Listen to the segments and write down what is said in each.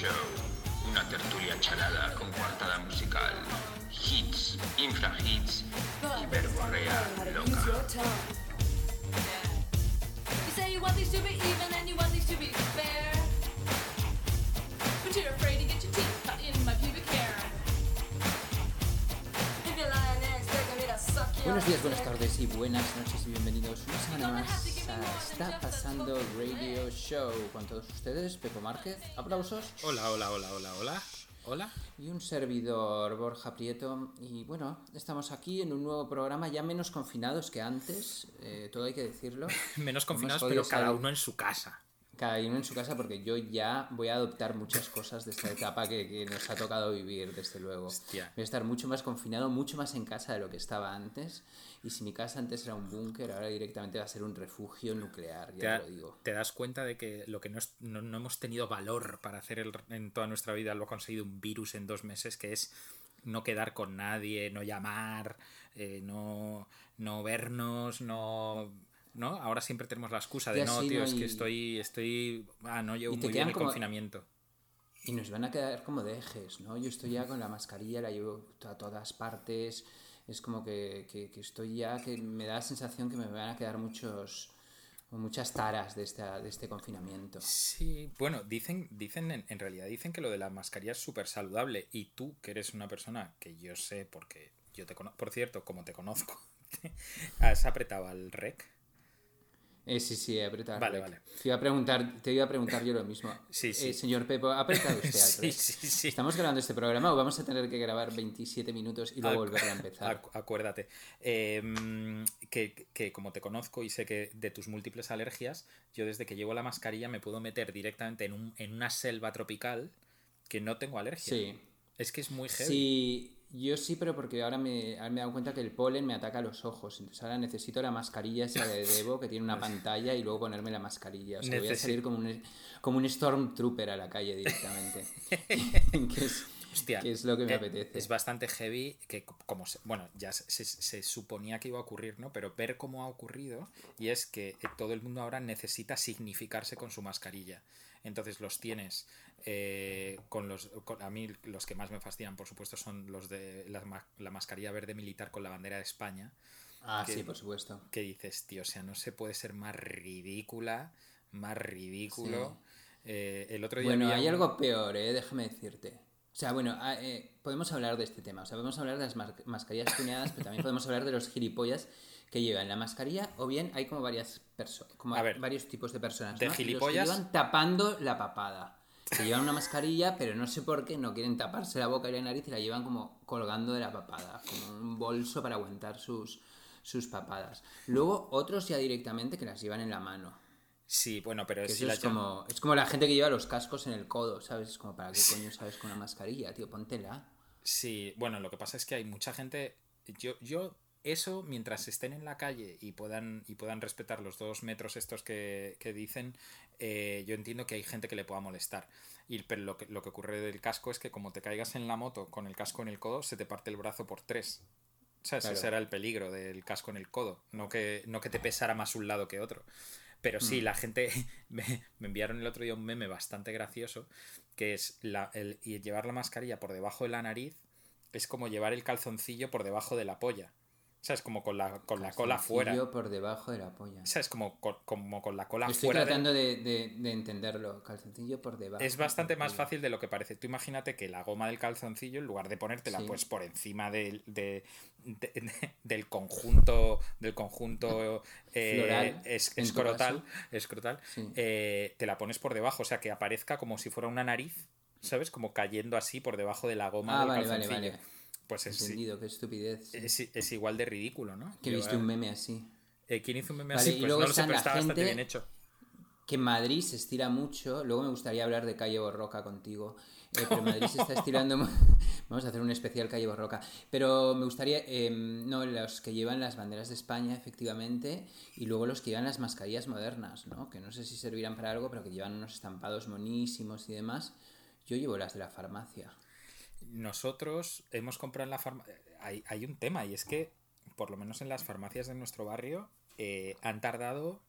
Show, una tertulia charada con coartada musical, hits, infrahits y verborrea loca. You say you want these to be even and you want these to be fair. But you're afraid to get your teeth cut in my pubic hair. If you're lying there, expect me to suck your Buenos días, buenas tardes y buenas noches y bienvenidos más a Está Pasando Radio Show con todos ustedes, Pepo Márquez, aplausos Hola, hola, hola, hola, hola. Hola. y un servidor Borja Prieto y bueno, estamos aquí en un nuevo programa ya menos confinados que antes, eh, todo hay que decirlo. Menos confinados, pero cada salir- uno en su casa. cada uno en su casa porque yo ya voy a adoptar muchas cosas de esta etapa que, que nos ha tocado vivir, desde luego. Hostia. Voy a estar mucho más confinado, mucho más en casa de lo que estaba antes. Y si mi casa antes era un búnker, ahora directamente va a ser un refugio nuclear, ya te lo digo. te das cuenta de que lo que no, es- no, no hemos tenido valor para hacer el- en toda nuestra vida lo ha conseguido un virus en dos meses, que es no quedar con nadie, no llamar, eh, no, no vernos, no... ¿No? Ahora siempre tenemos la excusa de no, tío, no, es y- que estoy, estoy, ah, no llevo muy bien el como- confinamiento. Y nos van a quedar como de ejes, ¿no? Yo estoy ya con la mascarilla, la llevo a todas partes. Es como que, que- estoy ya, que me da la sensación que me van a quedar muchos muchas taras de, esta, de este confinamiento. Sí, bueno, dicen, dicen en, en realidad dicen que lo de la mascarilla es súper saludable y tú, que eres una persona que yo sé porque yo te conozco, por cierto, como te conozco, has apretado al rec. Eh, sí, sí, al Vale, vale. Te iba, a preguntar, te iba a preguntar yo lo mismo. Sí, sí. Eh, señor Pepo, ¿ha apretado usted al Sí, sí, sí. ¿Estamos grabando este programa o vamos a tener que grabar 27 minutos y luego Acu- volver a empezar? acu- Acuérdate. Eh, que, que como te conozco y sé que de tus múltiples alergias, yo desde que llevo la mascarilla me puedo meter directamente en, un- en una selva tropical que no tengo alergia. Sí. Es que es muy heavy. Sí, yo sí, pero porque ahora me, ahora me he dado cuenta que el polen me ataca los ojos. Entonces ahora necesito la mascarilla esa de Devo que tiene una pantalla y luego ponerme la mascarilla. O sea, voy a salir como un, como un Stormtrooper a la calle directamente. que, es, Hostia, que es lo que me eh, apetece. Es bastante heavy que co- como se- bueno, ya se, se- se suponía que iba a ocurrir, ¿no? Pero ver cómo ha ocurrido y es que eh, todo el mundo ahora necesita significarse con su mascarilla. Entonces los tienes eh, con los con- a mí los que más me fascinan, por supuesto, son los de la, la mascarilla verde militar con la bandera de España, Ah, que- sí, por supuesto. que dices, tío, o sea, no se puede ser más ridícula, más ridículo. Eh, el otro día Bueno, había hay algo peor, ¿eh? déjame decirte. O sea, bueno, ah, eh, podemos hablar de este tema. O sea, podemos hablar de las mascarillas tuneadas, pero también podemos hablar de los gilipollas que llevan la mascarilla, o bien hay como varias personas, como A ver, varios tipos de personas. de ¿no? Los que gilipollas- llevan tapando la papada. Que llevan una mascarilla, pero no sé por qué no quieren taparse la boca y la nariz y la llevan como colgando de la papada, como un bolso para aguantar sus, sus papadas. Luego otros ya directamente que las llevan en la mano. Sí, bueno, pero si la es, como, es como la gente que lleva los cascos en el codo, ¿sabes? Es como, ¿para qué coño sabes con una mascarilla, tío? Póntela. Sí, bueno, lo que pasa es que hay mucha gente. Yo, yo, eso, mientras estén en la calle y puedan, y puedan respetar los dos metros estos que, que dicen, eh, yo entiendo que hay gente que le pueda molestar. Y, pero lo que, lo que ocurre del casco es que como te caigas en la moto con el casco en el codo, se te parte el brazo por tres. ¿Sabes? Claro. Ese era el peligro del casco en el codo. No que, no que te pesara más un lado que otro. Pero Mm. sí, la gente me, me enviaron el otro día un meme bastante gracioso, que es la, el, y llevar la mascarilla por debajo de la nariz es como llevar el calzoncillo por debajo de la polla. ¿Sabes? Como con la, con la cola fuera. Calzoncillo por debajo de la polla. ¿Sabes? Como con, como con la cola Estoy fuera. de- tratando de, de- de entenderlo. Calzoncillo por debajo. Es bastante más polla. fácil de lo que parece. Tú imagínate que la goma del calzoncillo, en lugar de ponértela Sí. pues por encima del, de- de- del conjunto, del conjunto eh, Floral, es, escrotal, escrotal, Sí. eh, te la pones por debajo, o sea que aparezca como si fuera una nariz, ¿sabes? Como cayendo así por debajo de la goma Ah, del vale, vale, vale. Pues es, Entendido, qué estupidez. es, es igual de ridículo, ¿no? que viste Llevar- un meme así. Eh, ¿Quién hizo un meme Vale, así? y Pues luego no lo sé, pero está bastante bien hecho. Que Madrid se estira mucho. Luego me gustaría hablar de Calle Borroca contigo. eh, pero Madrid se está estirando. Vamos a hacer un especial Calle Borroca. Pero me gustaría. eh, no, los que llevan las banderas de España, efectivamente. Y luego los que llevan las mascarillas modernas, ¿no? Que no sé si servirán para algo, pero que llevan unos estampados monísimos y demás. Yo llevo las de la farmacia. Nosotros hemos comprado en la farmacia. Hay, hay un tema y es que, por lo menos en las farmacias de nuestro barrio, eh, han tardado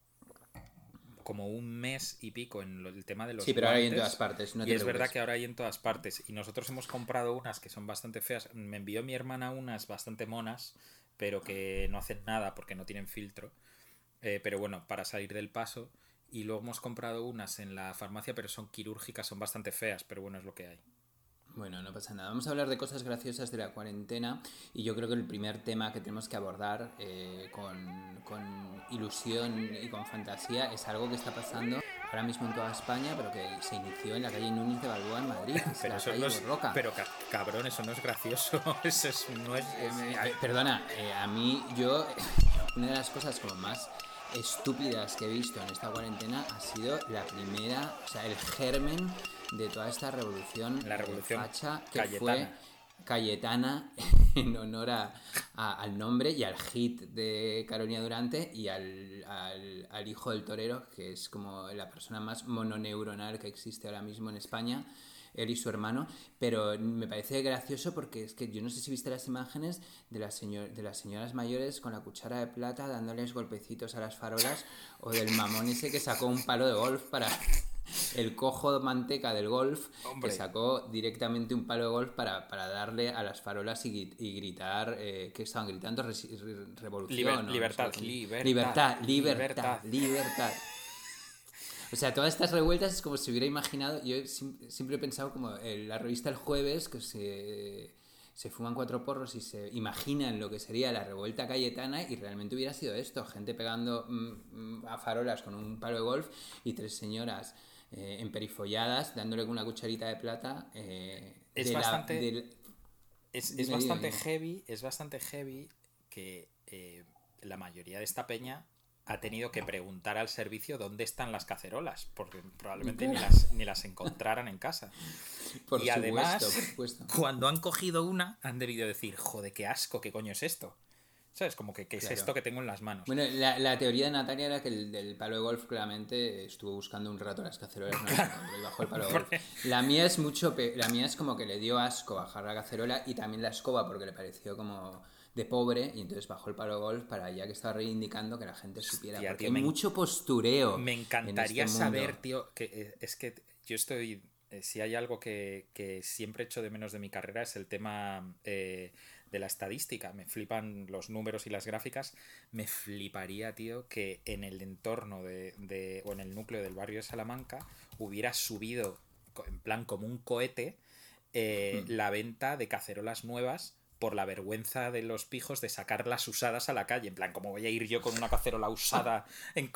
como un mes y pico en lo- el tema de los Sí, pero ahora hay en todas partes. No y es verdad que ahora hay en todas partes. Y nosotros hemos comprado unas que son bastante feas. Me envió mi hermana unas bastante monas, pero que no hacen nada porque no tienen filtro. Eh, pero bueno, para salir del paso. Y luego hemos comprado unas en la farmacia, pero son quirúrgicas, son bastante feas, pero bueno, es lo que hay. Bueno, no pasa nada. Vamos a hablar de cosas graciosas de la cuarentena y yo creo que el primer tema que tenemos que abordar eh, con, con ilusión y con fantasía es algo que está pasando ahora mismo en toda España, pero que se inició en la calle Núñez de Balboa en Madrid, Pero eso no es. Pero ca- cabrón, eso no es gracioso. Eso es, no es. Eh, a ver, perdona, eh, a mí yo una de las cosas como más estúpidas que he visto en esta cuarentena ha sido la primera, o sea, el germen de toda esta revolución, La revolución facha que Cayetana. fue Cayetana en honor a- a- al nombre y al hit de Carolina Durante y al, al- al hijo del torero, que es como la persona más mononeuronal que existe ahora mismo en España, él y su hermano, pero me parece gracioso porque es que yo no sé si viste las imágenes de las, señor, de las señoras mayores con la cuchara de plata dándoles golpecitos a las farolas o del mamón ese que sacó un palo de golf para el cojo de manteca del golf Hombre. que sacó directamente un palo de golf para, para darle a las farolas y, y gritar eh, que estaban gritando re- revolución Liber- o no libertad, libertad, libertad libertad. libertad libertad o sea, todas estas revueltas es como si hubiera imaginado. Yo siempre he pensado como en la revista El Jueves, que se, se fuman cuatro porros y se imaginan lo que sería la revuelta cayetana, y realmente hubiera sido esto: gente pegando mm, mm, a farolas con un palo de golf y tres señoras eh, emperifolladas dándole con una cucharita de plata. eh, Es de la- bastante- Es, es bastante heavy, es bastante heavy que eh, la mayoría de esta peña ha tenido que preguntar al servicio dónde están las cacerolas, porque probablemente ni las, ni las encontraran en casa. por y además, por cuando han cogido una, han debido decir, joder, qué asco, qué coño es esto. ¿Sabes? Como que, ¿qué es Claro. esto que tengo en las manos? Bueno, la, la teoría de Natalia era que el del palo de golf claramente estuvo buscando un rato las cacerolas no encontró y bajó el palo de golf. La mía es mucho pe- la mía es como que le dio asco bajar la cacerola y también la escoba porque le pareció como de pobre y entonces bajó el palo de golf para ya que estaba reivindicando que la gente supiera Hostia, porque tío, hay me en- mucho postureo. Me en encantaría este saber, tío, que eh, es que yo estoy. eh, si hay algo que, que siempre echo de menos de mi carrera es el tema eh, de la estadística. Me flipan los números y las gráficas. Me fliparía, tío, que en el entorno de, de- o en el núcleo del barrio de Salamanca hubiera subido, en plan como un cohete, eh, Hmm. la venta de cacerolas nuevas por la vergüenza de los pijos de sacarlas usadas a la calle. En plan, como voy a ir yo con una cacerola usada en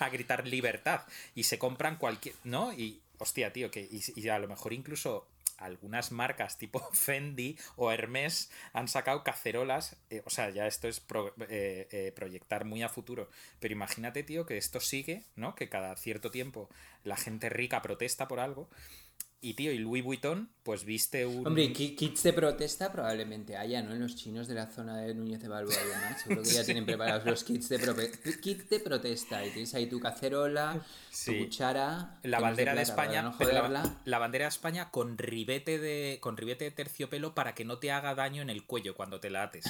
a gritar libertad? Y se compran cualquier. ¿No? Y, hostia, tío, que. Y, y a lo mejor incluso algunas marcas tipo Fendi o Hermes han sacado cacerolas. eh, o sea, ya esto es eh, eh, proyectar muy a futuro. Pero imagínate, tío, que esto sigue, ¿no? Que cada cierto tiempo la gente rica protesta por algo. Y, tío, y Louis Vuitton, pues viste un. Hombre, ki- kits de protesta probablemente haya, ¿no? En los chinos de la zona de Núñez de Balboa y demás. Seguro que ya tienen preparados los kits de, prope- kit de protesta. Y tienes ahí tu cacerola, Sí. tu cuchara. la bandera de, plata, España, no la bandera de España con ribete de con ribete de terciopelo para que no te haga daño en el cuello cuando te la ates.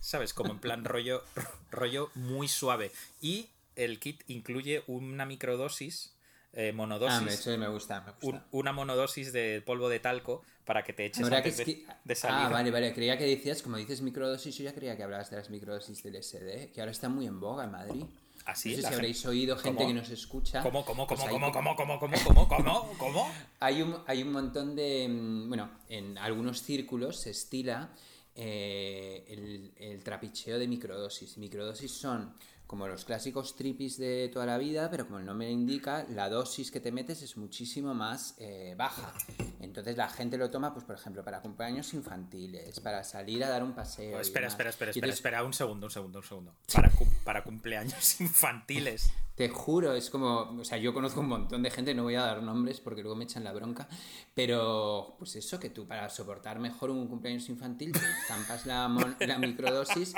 ¿Sabes? Como en plan rollo rollo muy suave y el kit incluye una microdosis eh, Ah, monodosis me, eso me gusta, me gusta. un- una monodosis de polvo de talco para que te eches antes de, de salir. Ah, vale, vale. Creía que decías, como dices microdosis, yo ya creía que hablabas de las microdosis del SD, que ahora está muy en boga en Madrid. ¿Ah, sí? No sé si habréis oído gente que nos escucha. ¿Cómo, cómo, Pues cómo, cómo, cómo, cómo, cómo, cómo, cómo? Hay un, hay un montón de. mm, Bueno, en algunos círculos se estila eh, el, el trapicheo de microdosis. Microdosis son como los clásicos tripis de toda la vida, pero como el nombre indica, la dosis que te metes es muchísimo más eh, baja. Entonces la gente lo toma, pues por ejemplo, para cumpleaños infantiles, para salir a dar un paseo. Oh, espera, espera, espera, espera, espera, un segundo, un segundo, un segundo. Para, cum- para cumpleaños infantiles. Te juro, es como, o sea, yo conozco un montón de gente, no voy a dar nombres porque luego me echan la bronca, pero pues eso, que tú para soportar mejor un cumpleaños infantil te zampas la, la microdosis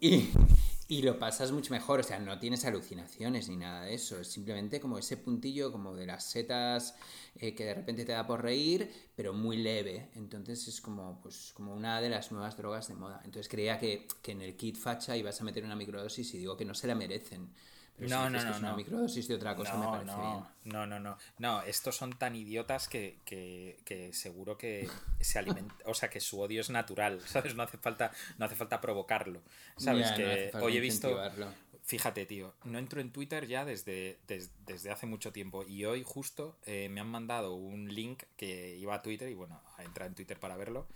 y, y lo pasas mucho mejor, o sea, no tienes alucinaciones ni nada de eso, es simplemente como ese puntillo como de las setas eh, que de repente te da por reír, pero muy leve, entonces es como, pues, como una de las nuevas drogas de moda. Entonces creía que, que en el kit facha ibas a meter una microdosis y digo que no se la merecen Pero No, no, no, es una no. microdosis de otra cosa, me no, parece no, bien. no, no, no. No, estos son tan idiotas que, que, que seguro que se alimentan. O sea, que su odio es natural, ¿sabes? No hace falta, no hace falta provocarlo. ¿Sabes? Ya, no que falta hoy he visto. Fíjate, tío, no entro en Twitter ya desde, des- desde hace mucho tiempo y hoy justo eh, me han mandado un link que iba a Twitter y bueno, a entrar en Twitter para verlo.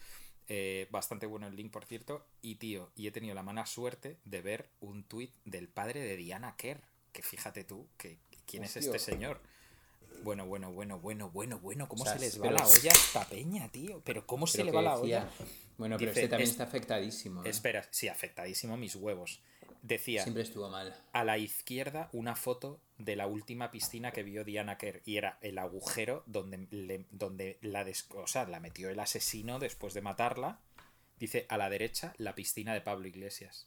Eh, bastante bueno el link, por cierto. Y tío, y he tenido la mala suerte de ver un tuit del padre de Diana Kerr. Que fíjate tú, que, ¿quién es este señor? Bueno, bueno, bueno, bueno, bueno, bueno. ¿Cómo O sea, se les va pero- la olla a esta peña, tío? Pero ¿cómo se le va la olla? Bueno, pero Dice, este también es- está afectadísimo. ¿eh? Espera, sí, afectadísimo mis huevos. Decía, Siempre estuvo mal. a la izquierda una foto de la última piscina que vio Diana Kerr y era el agujero donde, le- donde la, des- o sea, la metió el asesino después de matarla. Dice a la derecha la piscina de Pablo Iglesias.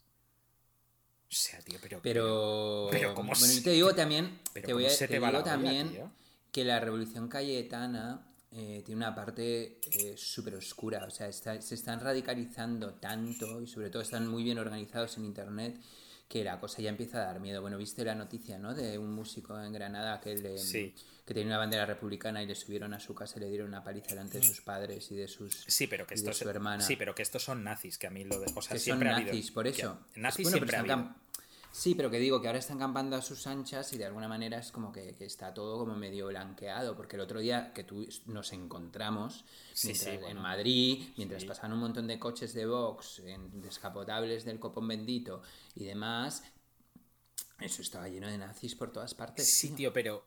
O sea, tío, pero... Pero, pero ¿cómo bueno, se- yo te digo también, pero te voy ¿cómo a, se te digo olla, también que la revolución cayetana eh, tiene una parte eh, súper oscura, o sea, está- se están radicalizando tanto y sobre todo están muy bien organizados en internet que la cosa ya empieza a dar miedo. Bueno, viste la noticia, ¿no? De un músico en Granada que le, Sí. que tenía una bandera republicana y le subieron a su casa y le dieron una paliza delante de sus padres y de sus Sí, pero que de estos su hermana. Sí, pero que estos son nazis, que a mí lo de... O sea, que son siempre ha habido... nazis, por que- eso. nazis Bueno, siempre ha están habido. Sí, pero que digo que ahora están campando a sus anchas y de alguna manera es como que, que está todo como medio blanqueado, porque el otro día que tú nos encontramos Sí, mientras- sí, bueno. en Madrid, mientras Sí. pasaban un montón de coches de Vox, en descapotables del copón bendito y demás, eso estaba lleno de nazis por todas partes. Sí, tío, pero...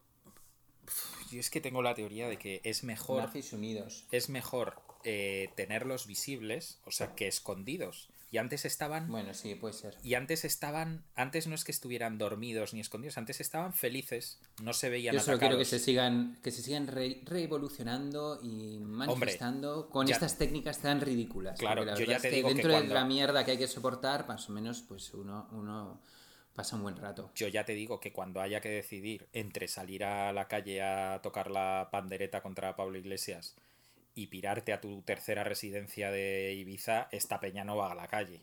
Uf, Yo es que tengo la teoría de que es mejor... Nazis unidos. es mejor eh, tenerlos visibles, o sea, que escondidos. Y antes estaban. Bueno, sí, puede ser. Y antes estaban. Antes no es que estuvieran dormidos ni escondidos, antes estaban felices. No se veían Yo solo quiero que atacados. se sigan, que se sigan re- revolucionando y manifestando con ya- estas técnicas tan ridículas. Claro, la yo ya te que digo que dentro cuando- de la mierda que hay que soportar, más o menos, pues uno, uno pasa un buen rato. Yo ya te digo que cuando haya que decidir entre salir a la calle a tocar la pandereta contra Pablo Iglesias y pirarte a tu tercera residencia de Ibiza, esta peña no va a la calle.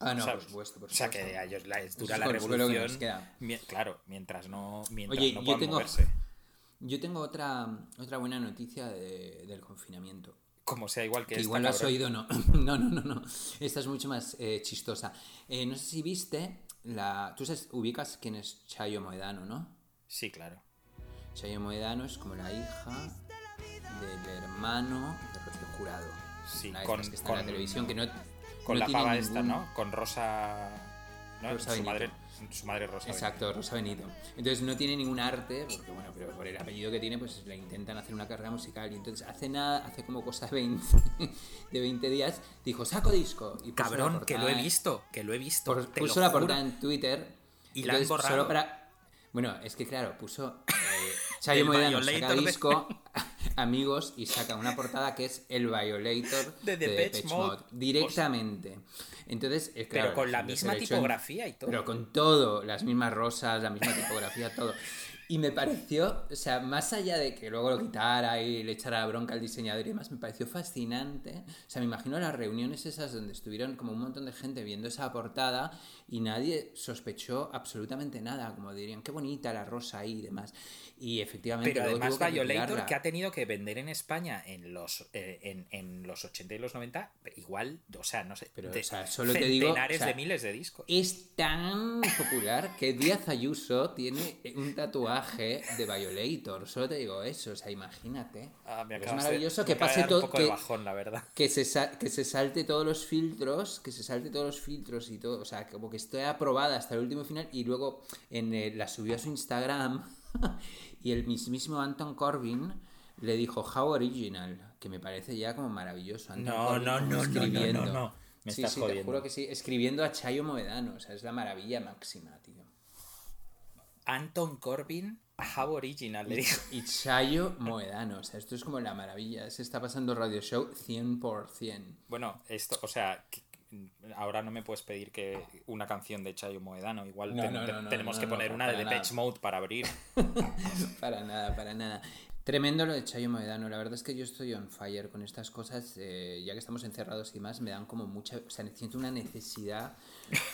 Ah, no, ¿sabes? por supuesto, por O sea, supuesto. que a ellos dura es la que revolución. mi- claro, mientras no, mientras Oye, no yo tengo- moverse. Yo tengo otra, otra buena noticia de- del confinamiento. Como sea igual que, Que esta, igual lo has oído, no. No, no, no, no. Esta es mucho más eh, chistosa. Eh, no sé si viste la. Tú sabes, ubicas quién es Chayo Moedano, ¿no? Sí, claro. Chayo Moedano es como la hija del hermano de Rocío Jurado. Sí, Una con- estas que está en la televisión que no. Con no la tiene pava esta, ¿no? Con Rosa. ¿no? Rosa su, madre, su madre Rosa. Exacto, Rosa Benito. Entonces no tiene ningún arte, porque bueno, pero por el apellido que tiene, pues le intentan hacer una carrera musical. Y entonces hace nada, hace como cosa 20, de 20 días, dijo, saco disco. Y Cabrón, que lo he visto, que lo he visto. por- puso la portada en Twitter. Y la han entonces, borrado. Solo para... Bueno, es que claro, puso eh, Chayo Moedano saca disco, amigos, y saca una portada que es el Violator De de Depeche Mode. Mode, directamente. Entonces, eh, Pero con la misma tipografía y todo. Pero con todo, las mismas rosas, la misma tipografía, todo. Y me pareció, o sea, más allá de que luego lo quitara y le echara la bronca al diseñador y demás, me pareció fascinante. O sea, me imagino las reuniones esas donde estuvieron como un montón de gente viendo esa portada y nadie sospechó absolutamente nada, como dirían, qué bonita la rosa ahí y demás. Y efectivamente, Pero además que Violator que ha tenido que vender en España en los eh, en, en los 80 y los 90, igual, o sea, no sé, Pero, de o sea, solo te digo, centenares o sea, de miles de discos. Es tan popular que Díaz Ayuso tiene un tatuaje de Violator. Solo te digo eso, o sea, imagínate. Ah, me es de- maravilloso que pase todo. Que, bajón, la verdad. que se, que se salte todos los filtros, que se salte todos los filtros y todo. O sea, como que esté aprobada hasta el último final y luego en, eh, la subió a su Instagram y el mismísimo Anton Corbin le dijo How Original, que me parece ya como maravilloso. Anton No, Corbin no, no, escribiendo. no, no. Me sí, estás sí, te jodiendo. juro que sí, escribiendo a Chayo Moedano, o sea, es la maravilla máxima, tío. Anton Corbin, How Original, le dijo. Y Chayo Moedano, o sea, esto es como la maravilla, se está pasando Radio Show 100%. Bueno, esto, o sea, ahora no me puedes pedir que una canción de Chayo Moedano, igual No, te- no, no, tenemos que poner una de Depeche. Mode para abrir. Para nada, para nada. Tremendo lo de Chayo Moedano. La verdad es que yo estoy on fire con estas cosas. eh, ya que estamos encerrados y más, me dan como mucha. O sea, siento una necesidad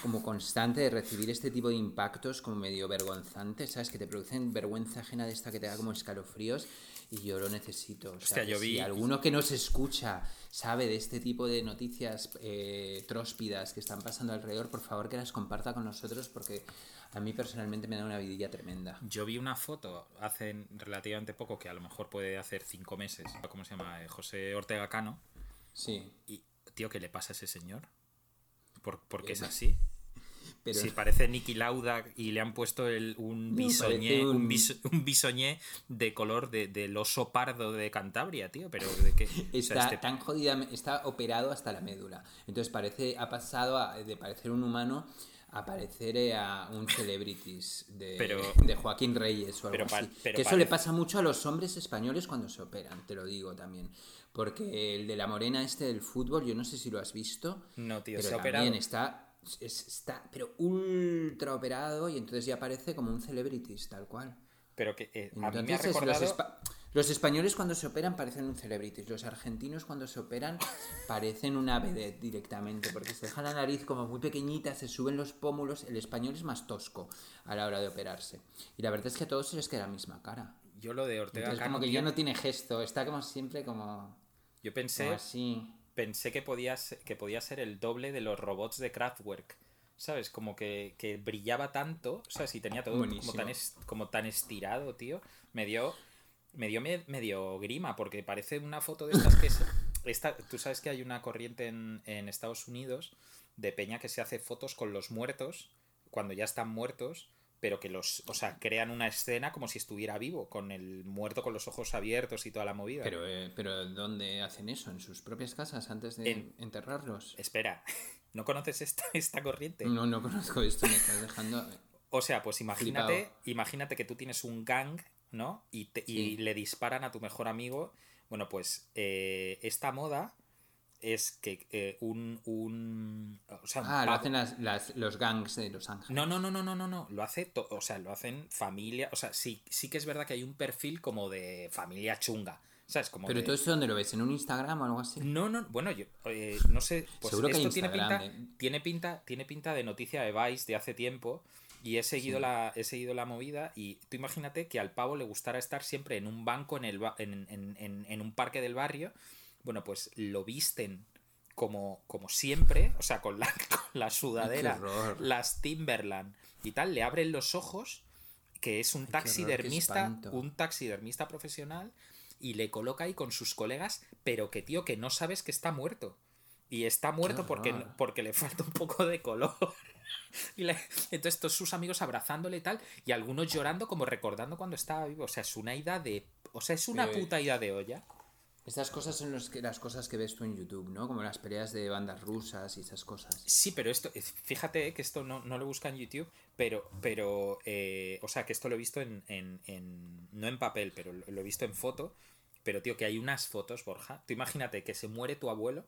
como constante de recibir este tipo de impactos como medio vergonzantes, ¿sabes? Que te producen vergüenza ajena de esta que te da como escalofríos. Y yo lo necesito. O sea, yo vi- si alguno que nos escucha sabe de este tipo de noticias eh, tróspidas que están pasando alrededor, por favor que las comparta con nosotros porque a mí personalmente me da una vidilla tremenda. Yo vi una foto hace relativamente poco, que a lo mejor puede hacer cinco meses, ¿cómo se llama? Eh, José Ortega Cano. Sí. Y, tío, ¿qué le pasa a ese señor? ¿Por, porque es Eh, así? Pero Si parece Nicky Lauda y le han puesto el, un bisoñé, un... un- bis- un bisoñé de color de, del oso pardo de Cantabria, tío. Pero de qué. O sea, Está este- tan jodida, está operado hasta la médula. Entonces parece, ha pasado a- de parecer un humano a parecer eh, a un celebrities de, Pero- de Joaquín Reyes o algo pero así. pero que eso le pasa mucho a los hombres españoles cuando se operan, te lo digo también. Porque el de la morena este del fútbol, yo no sé si lo has visto. No, tío, pero se ha también operado. está, es- está pero ultra operado y entonces ya parece como un celebrities, tal cual. Pero que eh, a mí me ha recordado. los, espa- los españoles cuando se operan parecen un celebrities. Los argentinos cuando se operan parecen una vedette directamente. Porque se dejan la nariz como muy pequeñita, se suben los pómulos. El español es más tosco a la hora de operarse. Y la verdad es que a todos se les queda la misma cara. Yo lo de Ortega Entonces Cano. como que tío, ya no tiene gesto. Está como siempre como, Yo como pensé, así. Pensé que podía, ser, que podía ser el doble de los robots de Kraftwerk. ¿Sabes? Como que, que brillaba tanto. O sea, si tenía todo como tan, es- como tan estirado, tío. Me dio. Me dio me- medio grima, porque parece una foto de estas que es. Esta, tú sabes que hay una corriente en, en Estados Unidos de peña que se hace fotos con los muertos cuando ya están muertos, pero que los. O sea, crean una escena como si estuviera vivo, con el muerto con los ojos abiertos y toda la movida. Pero, eh, pero ¿dónde hacen eso? ¿En sus propias casas antes de En- enterrarlos? Espera, ¿no conoces esta, esta corriente? No, no conozco esto. Me estás dejando... O sea, pues imagínate, Flipado. imagínate que tú tienes un gang, ¿no? Y, te- y Sí. le disparan a tu mejor amigo. Bueno, pues eh, esta moda es que eh, un, un. O sea, un Ah, lo hacen las, las- los gangs de Los Ángeles. No, no, no, no, no, no, no. Lo hace, to- o sea, lo hacen familia. O sea, sí, sí que es verdad que hay un perfil como de familia chunga. ¿Sabes? Como Pero de- todo eso dónde lo ves, en un Instagram o algo así. No, no, bueno, yo eh, no sé. Pues Seguro que hay esto tiene pinta, ¿eh? tiene pinta, tiene pinta de noticia de Vice de hace tiempo. Y he seguido la, he seguido la movida. Y tú imagínate que al pavo le gustara estar siempre en un banco en el en, en- en- en un parque del barrio. Bueno, pues lo visten como, como siempre, o sea, con la, con la sudadera, las Timberland y tal, le abren los ojos, que es un Ay, horror, taxidermista, un taxidermista profesional, y le coloca ahí con sus colegas, pero que tío, que no sabes que está muerto. Y está muerto porque, porque le falta un poco de color. Y le- entonces todos sus amigos abrazándole y tal, y algunos llorando como recordando cuando estaba vivo. O sea, es una ida de... O sea, es una puta ida de olla. Estas cosas son los que, las cosas que ves tú en YouTube, ¿no? Como las peleas de bandas rusas y esas cosas. Sí, pero esto, es- fíjate que esto no, no lo busca en YouTube, pero, pero eh, o sea, que esto lo he visto en, en- en- no en papel, pero lo, lo he visto en foto, pero tío, que hay unas fotos, Borja, tú imagínate que se muere tu abuelo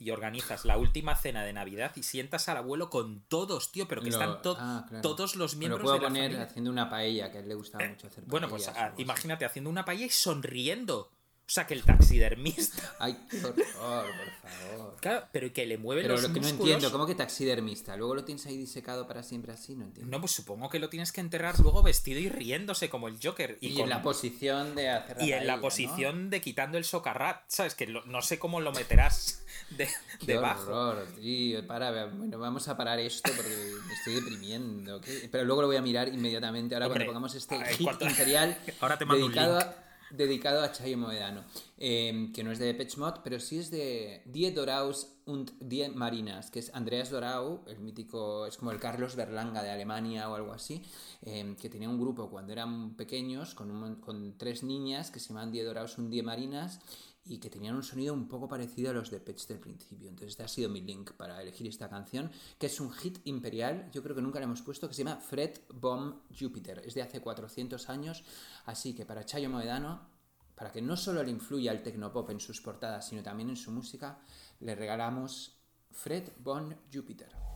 y organizas la última cena de Navidad y sientas al abuelo con todos, tío, pero que Lo- están to- ah, claro. todos los miembros lo puedo de la poner familia. haciendo una paella, que a él le gustaba mucho hacer Bueno, pues ah, imagínate haciendo una paella y sonriendo. O sea, que el taxidermista... Ay, qué horror, por favor. Claro, pero que le mueve Pero los lo que no entiendo, ¿cómo que taxidermista? Luego lo tienes ahí disecado para siempre así, no entiendo. No, pues supongo que lo tienes que enterrar luego vestido y riéndose como el Joker. Y, y con- en la posición de hacer la y en la posición de quitando el socarrat, ¿sabes? Que lo- no sé cómo lo meterás de, Qué debajo. horror, tío. Para, bueno, vamos a parar esto porque me estoy deprimiendo. ¿qué? Pero luego lo voy a mirar inmediatamente. Ahora Hombre, cuando pongamos este hit ¿cuánto- imperial Ahora te mando un dedicado, link. a, dedicado a Chayo Moedano. eh, que no es de Depeche Mode, pero sí es de Die Doraus und Die Marinas, que es Andreas Dorau, el mítico, es como el Carlos Berlanga de Alemania o algo así, eh, que tenía un grupo cuando eran pequeños con, con tres niñas que se llamaban Die Doraus und Die Marinas y que tenían un sonido un poco parecido a los de Pets del principio. Entonces este ha sido mi link para elegir esta canción, que es un hit imperial, yo creo que nunca la hemos puesto, que se llama Fred Bomb Jupiter. Es de hace 400 años, así que para Chayo Moedano, para que no solo le influya el tecnopop en sus portadas, sino también en su música, le regalamos Fred Bomb Jupiter.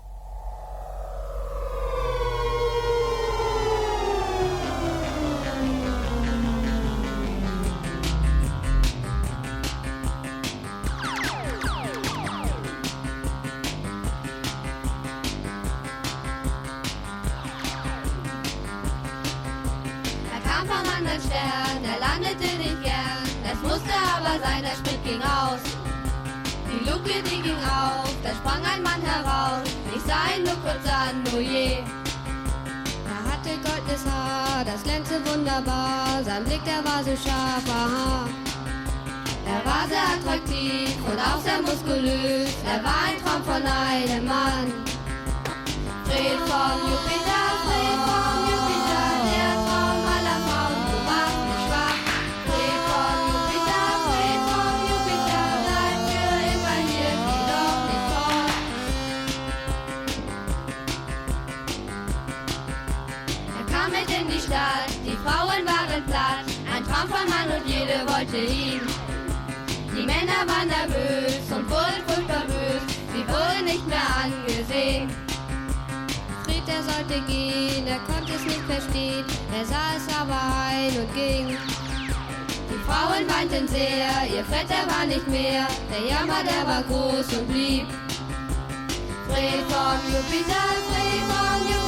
Aber sein, der Sprit ging aus. Die Luke, die ging auf, da sprang ein Mann heraus. Ich sah ihn nur kurz an, oh je. Er hatte goldenes Haar, das glänzte wunderbar. Sein Blick, der war so scharf, aha. Er war sehr attraktiv und auch sehr muskulös. Er war ein Traum von einem Mann. Fred vom Jupiter, Sollte gehen, er konnte es nicht verstehen, er sah es aber ein und ging. Die Frauen weinten sehr, ihr Vetter war nicht mehr, der Jammer, der war groß und blieb. Vom Jupiter, vom Jupiter,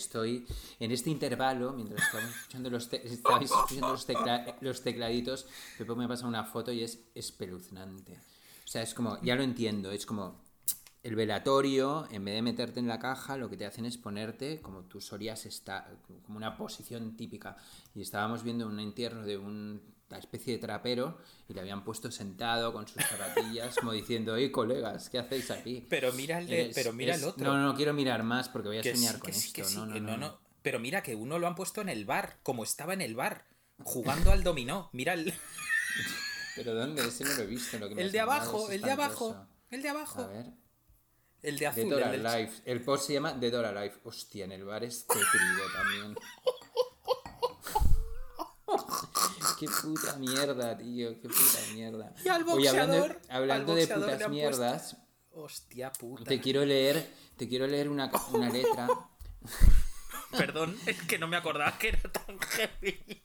estoy en este intervalo, mientras estamos escuchando los, te- estáis escuchando los, tecla- los tecladitos, Pepo me pasa una foto y es espeluznante. O sea, es como, ya lo entiendo, es como el velatorio, en vez de meterte en la caja, lo que te hacen es ponerte como tú solías estar, como una posición típica. Y estábamos viendo un entierro de un- una especie de trapero y le habían puesto sentado con sus zapatillas, como diciendo, hey colegas, ¿qué hacéis aquí? Pero mira el de- pero mira el otro. No, no, no quiero mirar más porque voy a Que soñar sí, con esto. sí, no, no, no. Pero mira que uno lo han puesto en el bar, como estaba en el bar, jugando al dominó. Mira el, Pero ¿dónde? Ese no lo he visto. Lo que me el de abajo, el de abajo, el de A abajo, ver. el de azul. El del- Alive. El post se llama The Door Alive. Hostia, en el bar es tétrico también. Qué puta mierda, tío. Qué puta mierda. Y al Oye, hablando, boxeador, hablando al de boxeador putas mierdas, Hostia puta. te quiero leer, te quiero leer una, una letra. Perdón, es que no me acordaba que era tan heavy.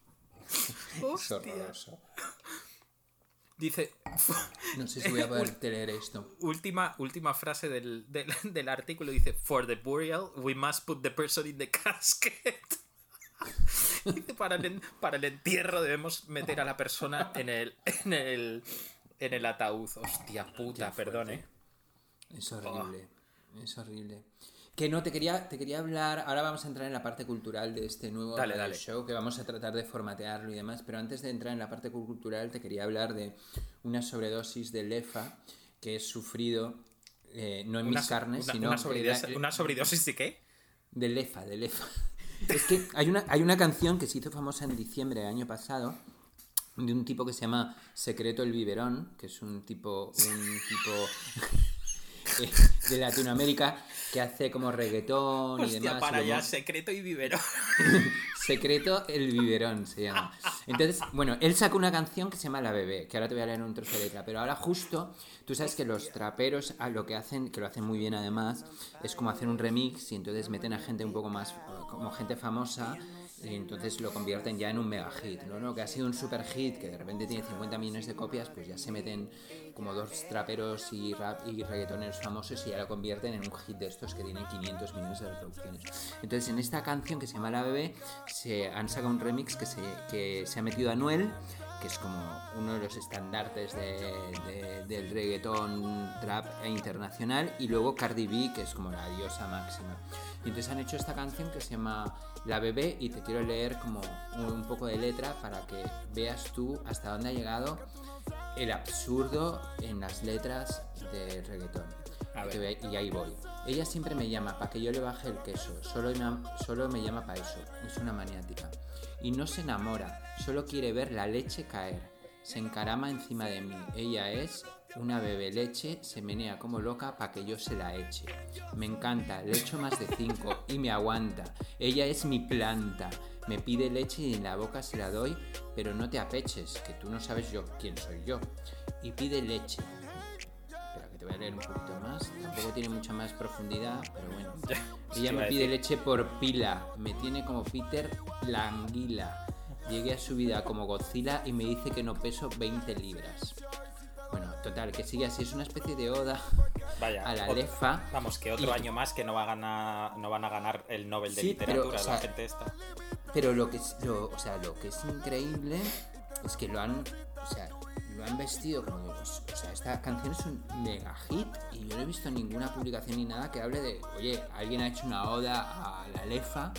Es Hostia. horroroso. Dice, No sé si voy a poder leer esto. última, última frase del, del, del artículo dice For the burial, we must put the person in the casket. Para, el, para el entierro debemos meter a la persona en el, en el, en el ataúd. Hostia puta, perdón, eh. Es horrible, es horrible. Que no, te quería, te quería hablar, ahora vamos a entrar en la parte cultural de este nuevo Dale, dale. show, que vamos a tratar de formatearlo y demás, pero antes de entrar en la parte cultural te quería hablar de una sobredosis de lefa que he sufrido, eh, no en Una, mis carnes, una- sino una sobredosis, la- ¿Una sobredosis de qué? de lefa, de lefa. Es que hay una, hay una canción que se hizo famosa en diciembre del año pasado de un tipo que se llama Secreto el Biberón, que es un tipo, un tipo eh, de Latinoamérica que hace como reggaetón y demás. para lo allá, secreto y vivero. Secreto el Biberón se llama. Entonces, bueno, él sacó una canción que se llama La Bebé, que ahora te voy a leer un trozo de letra, pero ahora justo, tú sabes que los traperos ah, lo que hacen, que lo hacen muy bien además, es como hacer un remix y entonces meten a gente un poco más, como gente famosa, y entonces lo convierten ya en un mega hit, ¿no? ¿no? Que ha sido un super hit, que de repente tiene 50 millones de copias, pues ya se meten como dos traperos y rap y reggaetoneros famosos y ya lo convierten en un hit de estos que tienen 500 millones de reproducciones. Entonces en esta canción que se llama La Bebé se han sacado un remix que se, que se ha metido a Anuel que es como uno de los estandartes de- de- del reggaetón trap internacional, y luego Cardi B, que es como la diosa máxima. Y entonces han hecho esta canción que se llama La Bebé, y te quiero leer como un, poco de letra para que veas tú hasta dónde ha llegado el absurdo en las letras del reggaetón. A ver. Y ahí voy. Ella siempre me llama para que yo le baje el queso. Solo me, solo me llama para eso. Es una maniática. Y no se enamora. Solo quiere ver la leche caer. Se encarama encima de mí. Ella es una bebé leche. Se menea como loca para que yo se la eche. Me encanta. Le echo más de cinco y me aguanta. Ella es mi planta. Me pide leche y en la boca se la doy. Pero no te apeches, que tú no sabes yo quién soy yo. Y pide leche. Espera, que te voy a leer un poquito más. Tampoco tiene mucha más profundidad, pero bueno. Ella me pide leche por pila. Me tiene como Peter la anguila. Llegué a su vida como Godzilla y me dice que no peso 20 libras. Bueno, total, que sigue así. Es una especie de oda Vaya. a la lefa. Vamos, que otro Y- año más que no, va a ganar, no van a ganar el Nobel de Sí, pero, Literatura, o sea, la gente esta. Pero lo que es, lo, o sea, lo que es increíble es que lo han, o sea, lo han vestido como o sea, esta canción es un mega hit y yo no he visto ninguna publicación ni nada que hable de, oye, alguien ha hecho una oda a la lefa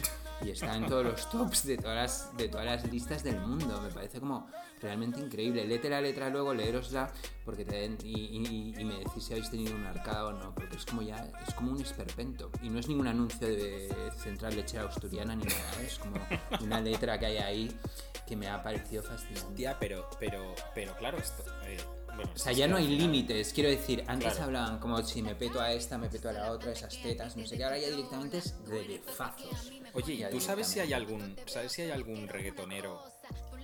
y está en todos los tops de todas las, de todas las listas del mundo. Me parece como realmente increíble. Léete la letra luego, leerosla porque te y, me decís si habéis tenido un arcada o no, porque es como ya, es como un esperpento. Y no es ningún anuncio de Central Lechera Asturiana ni nada, es como una letra que hay ahí que me ha parecido fascinante. Tía, pero, pero, pero claro, esto. eh, bueno, O sea, ya no hay límites, quiero decir, antes Claro. hablaban como si me peto a esta, me peto a la otra, esas tetas, no sé qué, ahora ya directamente es relefazos. Oye, ¿y Ya tú sabes si hay algún, sabes si hay algún reggaetonero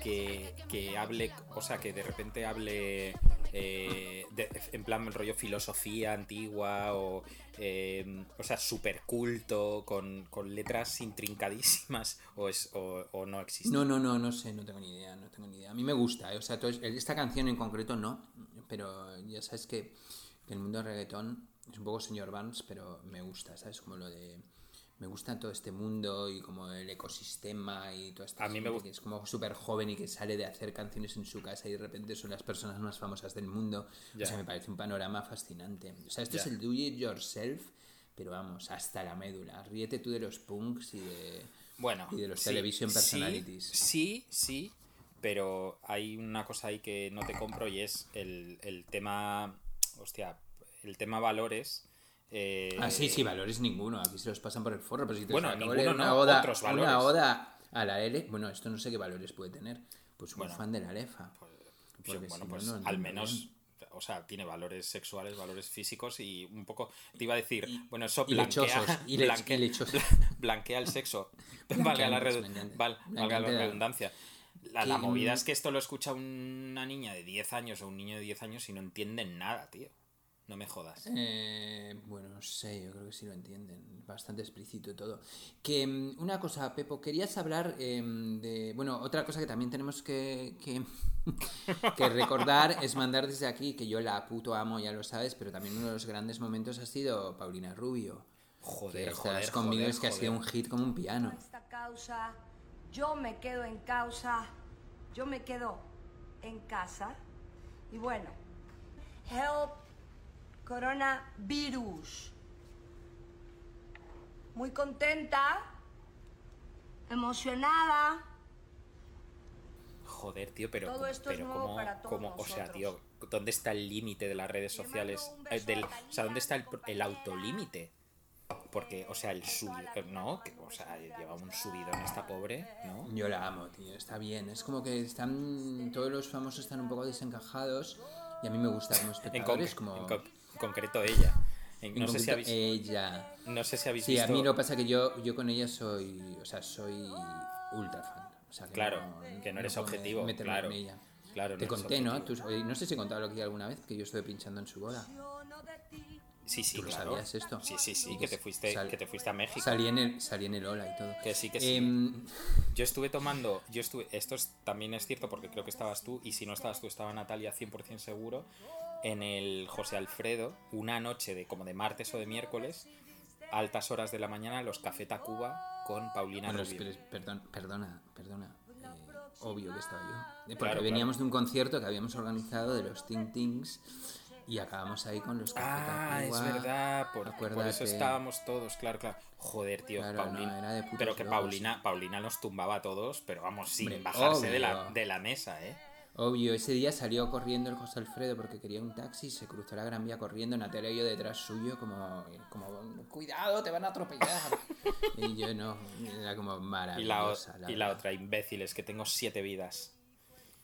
que, que hable, o sea, que de repente hable eh, en plan rollo filosofía antigua o, eh, o sea, súper culto, con, con letras intrincadísimas o, es, o, no existe? No, no, no, no sé, no tengo ni idea, no tengo ni idea. A mí me gusta, ¿eh? o sea, esta canción en concreto no, pero ya sabes que, que el mundo del reggaetón es un poco señor Vance, pero me gusta, ¿sabes? Como lo de... Me gusta todo este mundo y como el ecosistema y toda esta A mí me gusta- que es como súper joven y que sale de hacer canciones en su casa y de repente son las personas más famosas del mundo. Ya. O sea, me parece un panorama fascinante. O sea, esto Ya. es el do it yourself, pero vamos, hasta la médula. Ríete tú de los punks y de... Bueno, y de los sí, television sí, personalities. Sí, sí, pero hay una cosa ahí que no te compro y es el, el tema, hostia, el tema valores. Eh, Ah, sí, sí, valores ninguno. Aquí se los pasan por el forro. Pero si te Bueno, ninguno leer una no, oda, otros Una valores. oda a la L. Bueno, esto no sé qué valores puede tener. Pues un Bueno. fan de la Lefa. pues, bueno, si pues no, no al menos, o sea, tiene valores sexuales, valores físicos y un poco, te iba a decir, bueno, eso blanquea, y blanquea, blanquea el sexo, valga la, redu- val- valga la redundancia. La, la movida mm, es que esto lo escucha una niña de 10 años o un niño de 10 años y no entienden nada, tío. No me jodas. Eh, bueno, no sé, yo creo que sí lo entienden. Bastante explícito todo. Que mm, una cosa, Pepo, querías hablar em, de. Bueno, otra cosa que también tenemos que, que, que recordar es mandar desde aquí, que yo la puto amo, ya lo sabes, pero también uno de los grandes momentos ha sido Paulina Rubio. Joder, que joder, conmigo, joder, es que ha sido un hit como un piano. esta causa, yo me quedo en causa, yo me quedo en casa. Y bueno, help coronavirus. Muy contenta, emocionada. Joder, tío, pero, Todo esto es pero nuevo cómo, para todos cómo- o sea, tío, ¿dónde está el límite de las redes sociales? Eh, del- a o sea, ¿dónde está el, el autolímite? Porque, o sea, el subidón, ¿no? Que, o sea, lleva un subidón esta pobre, ¿no? Yo la amo, tío, está bien. Es como que están. Todos los famosos están un poco desencajados y a mí me gusta como espectadores. como, concreto ella. En- no, sé si habéis, ella. no sé si habéis Sí, a visto... mí lo que pasa es que yo, yo con ella soy. O sea, soy ultra fan. O sea, que Claro, no- que no eres objetivo, claro. en ella. Claro, Te conté, ¿no? Tú- oye, no sé si he contado aquí alguna vez que yo estuve pinchando en su boda. Sí, sí, ¿Tú lo claro. sabías esto? Sí, sí, sí, que que te fuiste, sal- que te fuiste a México. Salí en el, salí en el Ola y todo. Que sí, que sí. Em, Yo estuve tomando, yo estuve, esto es- también es cierto porque creo que estabas tú, y si no estabas tú, estaba Natalia 100% seguro, en el José Alfredo, una noche de como de martes o de miércoles, altas horas de la mañana, los Café Tacuba con Paulina bueno, Rubio. perdón, perdona, perdona. eh, obvio que estaba yo. Eh, Porque Claro, veníamos de un concierto que habíamos organizado de los Ting Tings y acabamos ahí con los Café Ah, es Tacuba. verdad, por, por eso estábamos todos, claro, claro. Joder, tío, Claro, no, Paulina. era de pero que. Paulina, Paulina nos tumbaba a todos, pero vamos, sin Hombre, bajarse de la, de la mesa, ¿eh? Obvio, ese día salió corriendo el José Alfredo porque quería un taxi, se cruzó la Gran Vía corriendo, Natalia y yo detrás suyo como, como cuidado, te van a atropellar. y yo no, era como Y la, maravillosa. y la verdad. otra, imbéciles, que tengo siete vidas.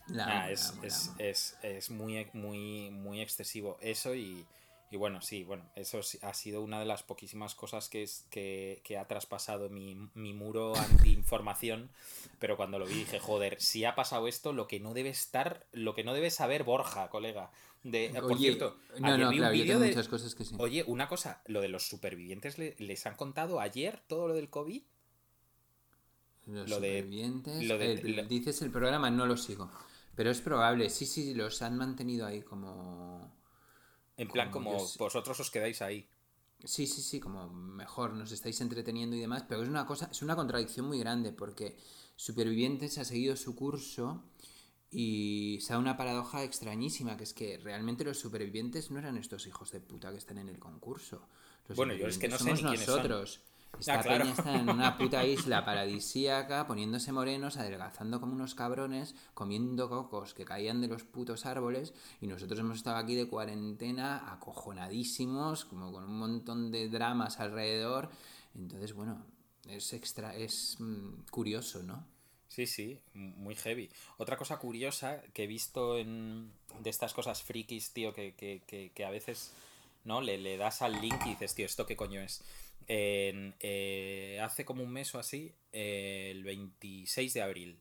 La es, la la es, es, es muy, muy, muy excesivo. Eso y, y bueno, sí, bueno, eso ha sido una de las poquísimas cosas que, es, que, que ha traspasado mi, mi muro anti-información. Pero cuando lo vi dije, joder, si ha pasado esto, lo que no debe estar, lo que no debe saber Borja, colega. De, eh, por cierto, no, no, vi un claro, yo tengo de- muchas cosas que sí. Oye, una cosa, lo de los supervivientes, ¿le- ¿les han contado ayer todo lo del COVID? Los lo de- supervivientes. lo de- el- lo- Dices el programa, no lo sigo. Pero es probable, sí, sí, los han mantenido ahí como. En plan, Como vosotros os quedáis ahí. Sí, sí, sí, como mejor nos estáis entreteniendo y demás, pero es una cosa, es una contradicción muy grande porque Supervivientes ha seguido su curso y se da una paradoja extrañísima, que es que realmente los supervivientes no eran estos hijos de puta que están en el concurso. Los Bueno, yo es que no sé ni quiénes son. Esta Ah, claro. peña está en una puta isla paradisíaca, poniéndose morenos, adelgazando como unos cabrones, comiendo cocos que caían de los putos árboles, y nosotros hemos estado aquí de cuarentena, acojonadísimos, como con un montón de dramas alrededor. Entonces, bueno, es extra, es mm, curioso, ¿no? Sí, sí, muy heavy. Otra cosa curiosa que he visto en, de estas cosas frikis, tío, que, que, que, que a veces ¿no? Le, le das al link y dices, tío, ¿esto qué coño es? En, eh, hace como un mes o así, eh, el 26 de abril,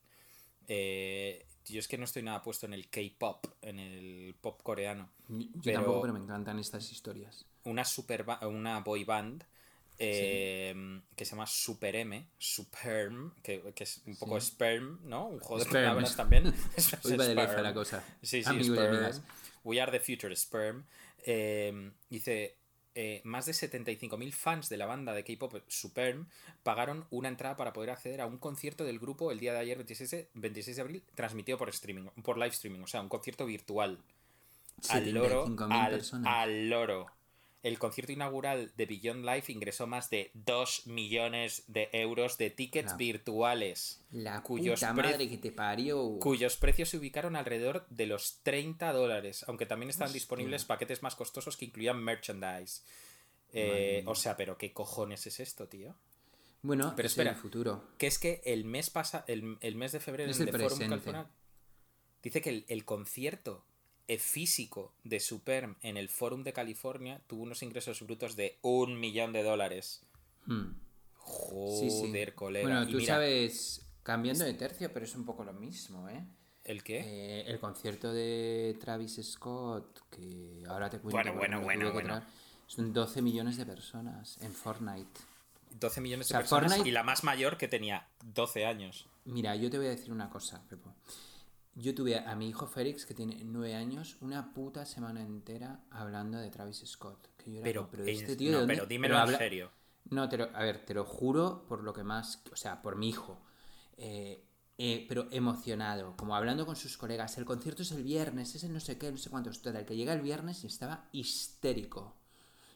eh, yo es que no estoy nada puesto en el K-pop, en el pop coreano. Yo Pero- tampoco, pero me encantan estas historias. Una super una boy band eh, que se llama Super M, Superm, que, que es un poco Sí. sperm, ¿no? Un juego de palabras también. Hoy va de la cosa. Sí, sí, Amigos y sperm. amigas. We are the future, sperm. Eh, dice, eh, más de 75.000 fans de la banda de K-pop Superm pagaron una entrada para poder acceder a un concierto del grupo el día de ayer, 26 de, 26 de abril, transmitido por streaming, por live streaming, o sea, un concierto virtual. Al loro, 75.000 al, al loro. El concierto inaugural de Beyond Life ingresó más de 2 millones de euros de tickets La- virtuales. La cuyos puta madre que te parió. cuyos precios se ubicaron alrededor de los 30 dólares, aunque también Hostia. disponibles paquetes más costosos que incluían merchandise. Eh, o sea, pero ¿qué cojones es esto, tío? Bueno, Pero es espera. el futuro. Que es que el mes pasa, el, el mes de febrero Es el Forum dice que el, el concierto físico de Superm en el Forum de California tuvo unos ingresos brutos de un millón de dólares. Hmm. Joder, Sí, sí. colega. Bueno, Y tú mira, sabes, cambiando de tercio, pero es un poco lo mismo, ¿eh? ¿El qué? Eh, el concierto de Travis Scott, que ahora te cuento. Bueno, bueno, bueno, bueno. Son 12 millones de personas en Fortnite. 12 millones de o sea, personas Fortnite- y la más mayor que tenía 12 años. Mira, yo te voy a decir una cosa, Pepo. Yo tuve a mi hijo Félix, que tiene 9 años, una puta semana entera hablando de Travis Scott. Que yo era Pero, como, pero este tío, ¿de no, dónde?". pero dímelo Pero en serio. No, te lo- a ver, te lo juro por lo que más, o sea, por mi hijo. Eh, eh, pero emocionado, como hablando con sus colegas. El concierto es el viernes, es el no sé qué, no sé cuántos. Total, que llega el viernes y estaba histérico.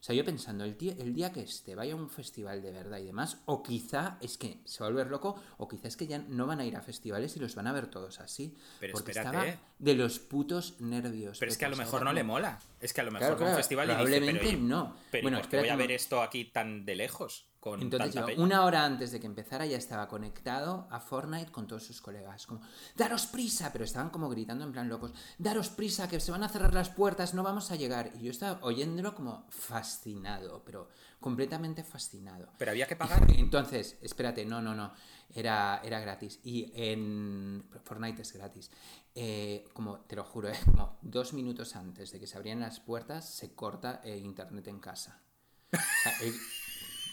O sea, yo pensando, el, tío- el día que este vaya a un festival de verdad y demás, o quizá es que se va a volver loco, o quizá es que ya no van a ir a festivales y los van a ver todos así. Pero porque espérate. estaba de los putos nervios. Pero es que a lo mejor no le mola. Es que a lo mejor Claro, a un claro, festival y dice, probablemente pero, no. pero Bueno, ¿y por qué voy a ver esto aquí tan de lejos? Con Entonces, tanta yo, peña? una hora antes de que empezara, ya estaba conectado a Fortnite con todos sus colegas. Como, daros prisa, pero estaban como gritando en plan locos. Daros prisa, que se van a cerrar las puertas, no vamos a llegar. Y yo estaba oyéndolo como fascinado, pero completamente fascinado. Pero había que pagar. Entonces, espérate, no, no, no. Era, era gratis. Y en Fortnite es gratis. Eh, como, te lo juro, eh, como dos minutos antes de que se abrían las puertas, se corta el internet en casa. O sea, el,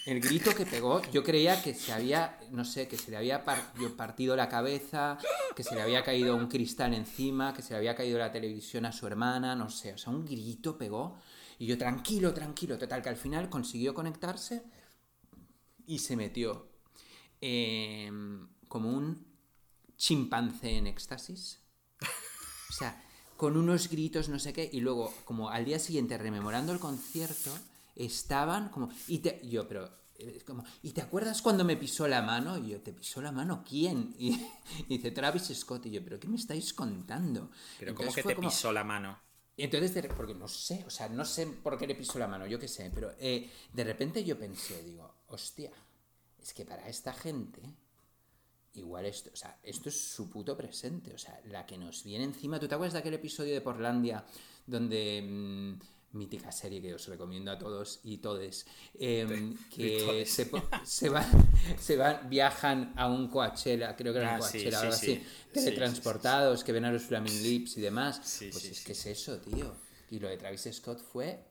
el grito que pegó, yo creía que se había, no sé, que se le había par- partido la cabeza, que se le había caído un cristal encima, que se le había caído la televisión a su hermana, no sé, o sea, un grito pegó. Y yo, tranquilo, tranquilo, total, que al final consiguió conectarse y se metió eh, como un chimpancé en éxtasis. O sea, con unos gritos, no sé qué, y luego, como al día siguiente, rememorando el concierto, estaban como. Y te, yo, pero. eh, Como, ¿Y te acuerdas cuando me pisó la mano? Y yo, ¿te pisó la mano quién? Y, y dice Travis Scott. Y yo, ¿pero qué me estáis contando? Pero ¿cómo Entonces que fue te como- pisó la mano? Entonces, porque no sé, o sea, no sé por qué le pisó la mano, yo qué sé, pero eh, de repente yo pensé, digo, hostia, es que para esta gente, igual esto, o sea, esto es su puto presente, o sea, la que nos viene encima. ¿Tú te acuerdas de aquel episodio de Portlandia donde... mm, mítica serie que os recomiendo a todos y todes eh, y que todes. se, van se van viajan a un Coachella creo que era un Ah, Coachella sí, algo sí. así Sí, sí, sí, teletransportados que ven a los Flaming Lips y demás pues es que es eso, tío. Y lo de Travis Scott fue.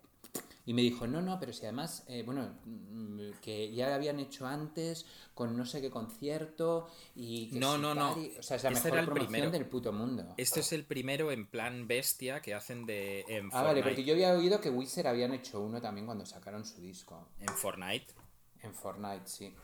Y me dijo, no, no, pero si además, eh, bueno, mm, que ya lo habían hecho antes con no sé qué concierto y que No, no, no. y- O sea, es la Este mejor era el primero. del puto mundo. Este es el primero en plan bestia que hacen de en ah, vale, porque yo había oído que Wizard habían hecho uno también cuando sacaron su disco. En Fortnite. En Fortnite, sí.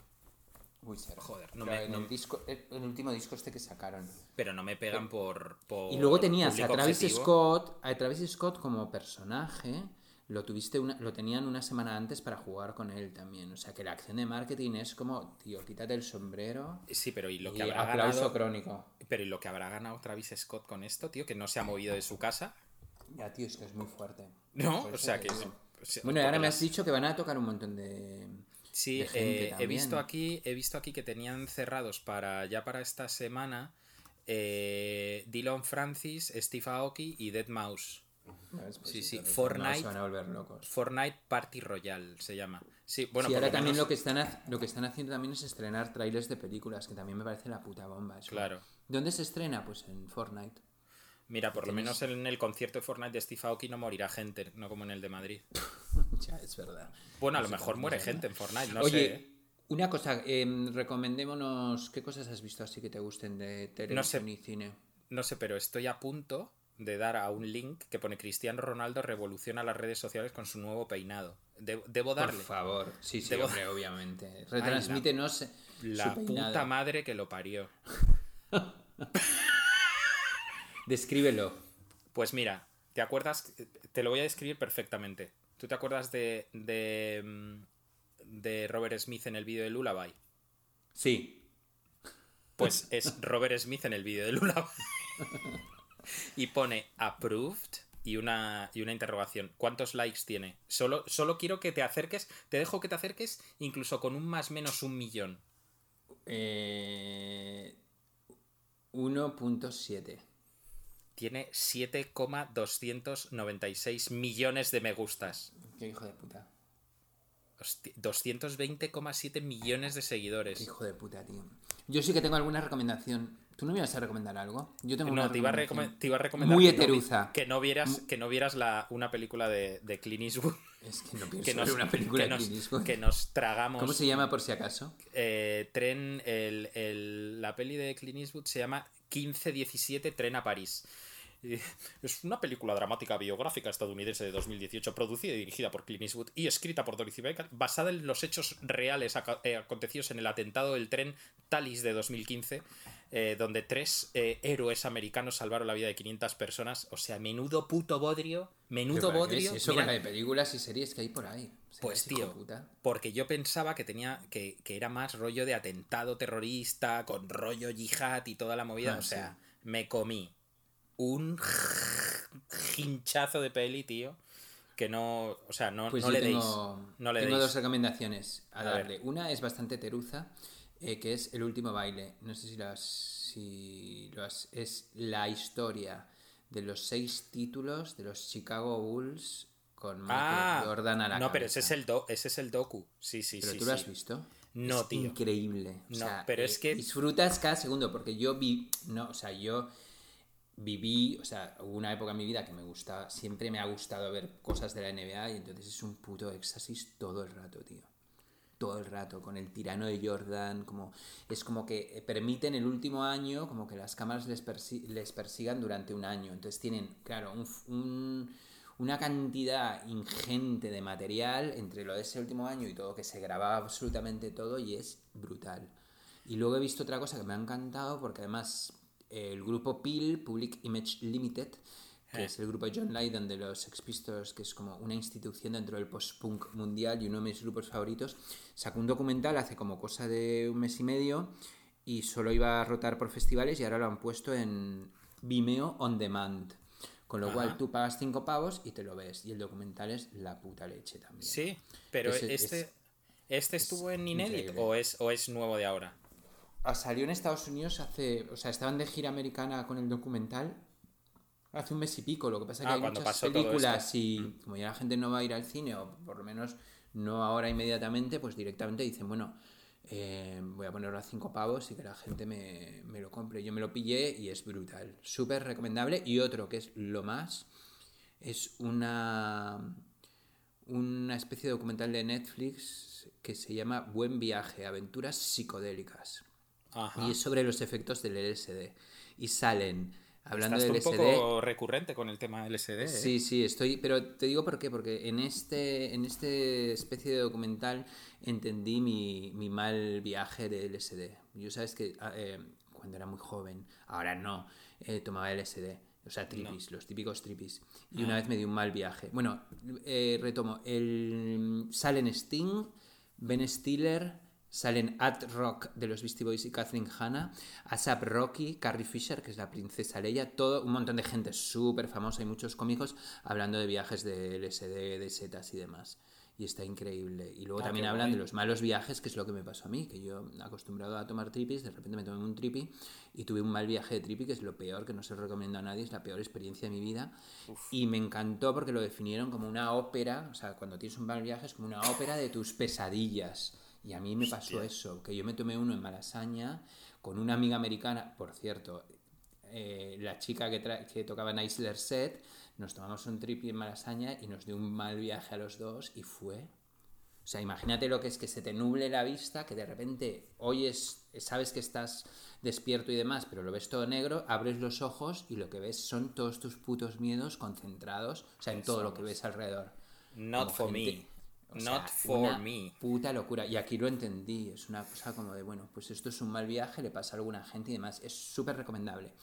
Wizard. Joder, no me- en no- el, disco, el, el último disco este que sacaron. Pero no me pegan por, por Y luego tenías a Travis objetivo. Scott, a Travis Scott como personaje, lo tuviste una, lo tenían una semana antes para jugar con él también. O sea que la acción de marketing es como, tío, quítate el sombrero Sí, pero y lo y que habrá aplauso ganado. crónico. Pero y lo que habrá ganado Travis Scott con esto, tío, que no se ha movido de su casa. Ya, tío, es que es muy fuerte. No, o sea que. o sea, Bueno, y ahora me has dicho que van a tocar un montón de. Sí, de gente eh, he visto aquí, he visto aquí que tenían cerrados para ya para esta semana eh, Dylan Francis, Steve Aoki y Dead Mouse. ¿Sabes? Pues Sí, sí, Fortnite- no, se van a volver locos. Fortnite Party Royale se llama. Sí, bueno, sí, ahora lo también menos- lo que, están, lo que están haciendo también es estrenar trailers de películas, que también me parece la puta bomba. eso. Claro. ¿Dónde se estrena? Pues en Fortnite. Mira, por lo tienes- menos en el concierto de Fortnite de Steve Aoki no morirá gente, no como en el de Madrid. ya, es verdad. Bueno, a No lo mejor muere gente en Fortnite, no Oye, sé. ¿eh? una cosa, eh, recomendémonos qué cosas has visto así que te gusten de televisión sé. y cine. No sé, pero estoy a punto de dar a un link que pone Cristiano Ronaldo revoluciona las redes sociales con su nuevo peinado. De- debo darle. Por favor, sí, sí, Debo- hombre, obviamente. Retransmítenos La su peinado. puta madre que lo parió. Descríbelo. Pues mira, ¿te acuerdas? Te lo voy a describir perfectamente. ¿Tú te acuerdas de, de, mm, de Robert Smith en el vídeo de Lullaby? Sí. Pues es Robert Smith en el vídeo de Lullaby. y pone approved y una, y una interrogación. ¿Cuántos likes tiene? Solo, solo quiero que te acerques, te dejo que te acerques incluso con un más menos un millón. Eh, 1.7. Tiene 7,296 millones de me gustas. Qué hijo de puta. Hosti- 220,7 millones de Qué seguidores. hijo de puta, tío. Yo sí que tengo alguna recomendación. ¿Tú no me ibas a recomendar algo? Yo tengo No, una te iba, a recomendación. recome- te iba a recomendar Muy que no que no vieras, que no vieras la, una película de, de Clint Eastwood. Es que no pienso Que ver nos, una película que de nos- Clint Eastwood. que nos tragamos. ¿Cómo se llama por si acaso? Eh, tren, el, el- la peli de Clint Eastwood se llama 1517 Tren a París. Es una película dramática biográfica estadounidense de 2018, producida y dirigida por Clint Eastwood y escrita por Dorothy Baker, basada en los hechos reales eh, acontecidos en el atentado del tren Thalys de 2015, eh, donde tres eh, héroes americanos salvaron la vida de 500 personas. O sea, menudo puto bodrio, menudo ¿Pero para qué bodrio. es eso Mira, con la de películas y series que hay por ahí? O sea, pues tío, porque yo pensaba que tenía que, que era más rollo de atentado terrorista, con rollo yihad y toda la movida. Ah, o sea, sí. me comí un hinchazo de peli, tío, que no, o sea, no, Pues no le tengo, deis. No le tengo deis. dos recomendaciones a, A darle. ver. Una es bastante teruza, eh, que es El último baile. No sé si lo has, si lo has- Es la historia de los seis títulos de los Chicago Bulls con Michael Ah, Jordan a la no, pero ese es el do, ese es el docu. Sí, sí, ¿Pero sí. tú lo has visto? No, es tío. Increíble. O No, sea, pero es eh, que- Disfrutas cada segundo, porque yo vi. No, o sea, yo viví. O sea, hubo una época en mi vida que me gustaba. Siempre me ha gustado ver cosas de la NBA y entonces es un puto éxtasis todo el rato, tío. Todo el rato, con el tirano de Jordan, como es como que permiten el último año, como que las cámaras les, persi- les persigan durante un año. Entonces tienen, claro, un- una cantidad ingente de material entre lo de ese último año y todo, que se grababa absolutamente todo y es brutal. Y luego he visto otra cosa que me ha encantado porque además eh, el grupo PIL, Public Image Limited, que es el grupo de John Lydon de los Sex Pistols, que es como una institución dentro del post-punk mundial y uno de mis grupos favoritos, sacó un documental hace como cosa de un mes y medio y solo iba a rotar por festivales y ahora lo han puesto en Vimeo On Demand. Con lo cual Ajá. tú pagas cinco pavos y te lo ves. Y el documental es la puta leche también. Sí, pero Ese- este, es- este estuvo en Inédit increíble. o es, o es nuevo de ahora. Ah, Salió en Estados Unidos hace. O sea, estaban de gira americana con el documental hace un mes y pico. Lo que pasa es que Ah, hay muchas películas y como ya la gente no va a ir al cine, o por lo menos no ahora inmediatamente, pues directamente dicen, bueno, eh, voy a ponerlo a cinco pavos y que la gente me, me lo compre. Yo me lo pillé y es brutal. Súper recomendable. Y otro que es lo más, es una, una especie de documental de Netflix que se llama Buen Viaje, Aventuras Psicodélicas. Ajá. Y es sobre los efectos del LSD. Y salen, hablando Estás del tú un LSD... poco recurrente con el tema del LSD. ¿eh? Sí, sí, estoy, pero te digo por qué, porque en este, en este especie de documental entendí mi, mi mal viaje de LSD. Yo sabes que ah, eh, cuando era muy joven, ahora no, eh, tomaba LSD, o sea, tripis, los típicos tripis. Y una vez me di un mal viaje. Bueno, retomo, el, salen Sting, Ben Stiller, salen At Rock de los Beastie Boys y Kathleen Hanna, ASAP Rocky, Carrie Fisher, que es la princesa Leia, todo un montón de gente súper famosa y muchos cómicos hablando de viajes de LSD, de setas y demás. Y está increíble. Y luego Ah, también hablan guay. de los malos viajes, que es lo que me pasó a mí, que yo acostumbrado a tomar tripis, de repente me tomé un tripi y tuve un mal viaje de tripi, que es lo peor, que no se lo recomiendo a nadie, es la peor experiencia de mi vida. Y me encantó porque lo definieron como una ópera, o sea, cuando tienes un mal viaje es como una ópera de tus pesadillas. Y a mí me pasó eso, que yo me tomé uno en Malasaña con una amiga americana, por cierto, eh, la chica que, tra- que tocaba en Isler Set, nos tomamos un tripi en Malasaña y nos dio un mal viaje a los dos y fue... O sea, imagínate lo que es que se te nuble la vista, que de repente oyes, sabes que estás despierto y demás, pero lo ves todo negro, abres los ojos y lo que ves son todos tus putos miedos concentrados, o sea, en todo lo que ves alrededor. Not Como for gente- me. O Not sea, for una me. Puta locura. Y aquí lo entendí. Es una cosa como de, bueno, pues esto es un mal viaje, le pasa a alguna gente y demás. Es súper recomendable.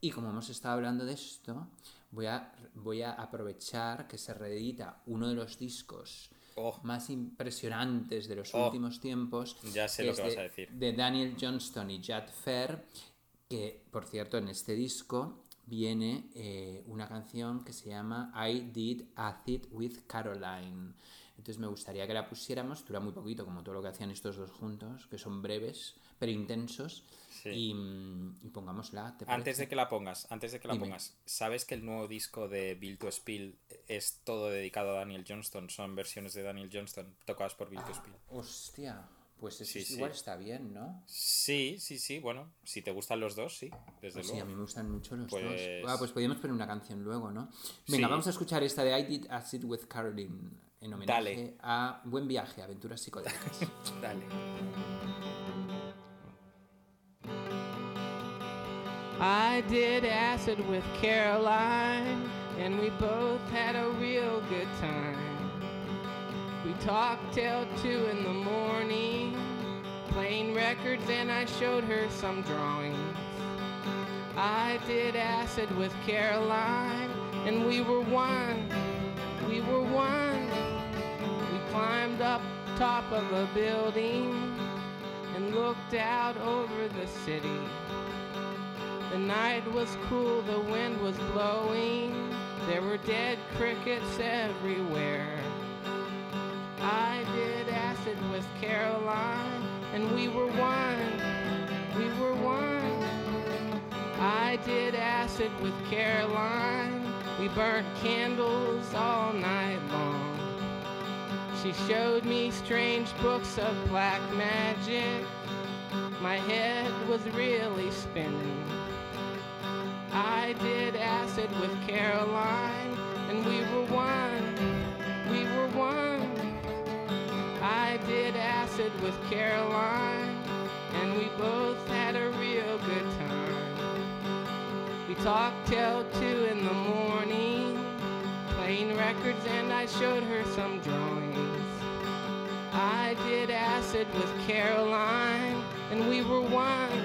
Y como hemos estado hablando de esto, voy a, voy a aprovechar que se reedita uno de los discos Oh. más impresionantes de los Oh. últimos tiempos. Ya sé que lo que vas de- a decir. De Daniel Johnston y Jad Fair, que por cierto en este disco viene eh, una canción que se llama I Did Acid with Caroline. Entonces me gustaría que la pusiéramos, dura muy poquito como todo lo que hacían estos dos juntos, que son breves pero intensos, Sí. y, mm, y pongámosla. ¿te Antes de que la pongas, antes de que la Dime. pongas, ¿sabes que el nuevo disco de Bill to Spill es todo dedicado a Daniel Johnston? Son versiones de Daniel Johnston tocadas por Bill to Spill. Hostia, pues eso Sí, sí. igual está bien, ¿no? Sí, sí, sí, bueno, si te gustan los dos, sí, desde Sí, a luego. mí me gustan mucho los Pues- dos. Ah, pues podríamos poner una canción luego, ¿no? Venga, Sí. vamos a escuchar esta de I Did Acid with Caroline en homenaje Dale. a Buen Viaje, Aventuras Psicodélicas. Dale. I did acid with Caroline, and we both had a real good time. We talked till two in the morning, playing records, and I showed her some drawings. I did acid with Caroline, and we were one. We were one. Climbed up top of a building and looked out over the city. The night was cool, the wind was blowing, there were dead crickets everywhere. I did acid with Caroline, and we were one, we were one. I did acid with Caroline, we burnt candles all night long. She showed me strange books of black magic, my head was really spinning. I did acid with Caroline, and we were one. We were one. I did acid with Caroline, and we both had a real good time. We talked till two in the morning, playing records, and I showed her some drawings. I did acid with Caroline, and we were one.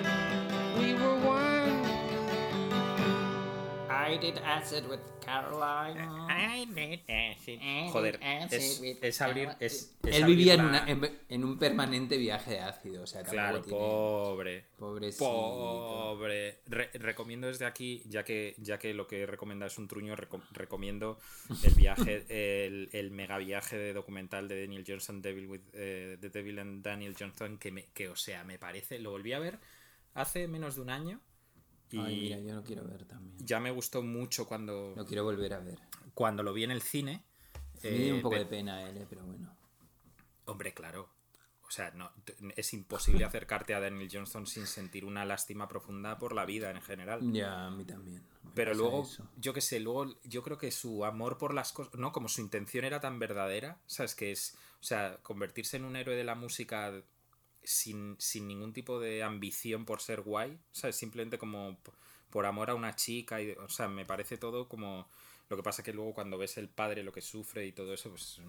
We were one. I did acid with Caroline. Joder, es, es abrir. Es, es Él abrir vivía en, la- una- en, en un permanente viaje de ácido, o sea, Claro, tiene- pobre. Pobrecito. Pobre. Re- recomiendo desde aquí, ya que, ya que lo que recomienda es un truño, reco- recomiendo el viaje, el, el mega viaje de documental de Daniel Johnston, Devil with, eh, The Devil and Daniel Johnston, que, me, que, o sea, me parece, lo volví a ver hace menos de un año y Ay, mira, yo lo quiero ver también. ya me gustó mucho cuando, Lo quiero volver a ver. cuando lo vi en el cine. Me dio eh, un poco pe- de pena él, eh, pero bueno. Hombre, claro. O sea, no, es imposible acercarte a Daniel Johnston sin sentir una lástima profunda por la vida en general. Ya, a mí también. Pero luego, eso. yo qué sé, luego yo creo que su amor por las cosas, ¿no? Como su intención era tan verdadera, ¿sabes? Que es, o sea, convertirse en un héroe de la música sin, sin ningún tipo de ambición por ser guay, ¿sabes? Simplemente como por amor a una chica, y, o sea, me parece todo como... Lo que pasa que luego cuando ves el padre lo que sufre y todo eso, pues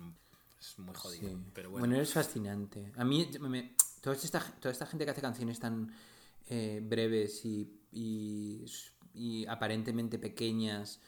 es, muy jodido. Sí. Pero bueno. bueno, es fascinante. A mí, me- me- toda, esta, toda esta gente que hace canciones tan eh, breves y, y, y aparentemente pequeñas,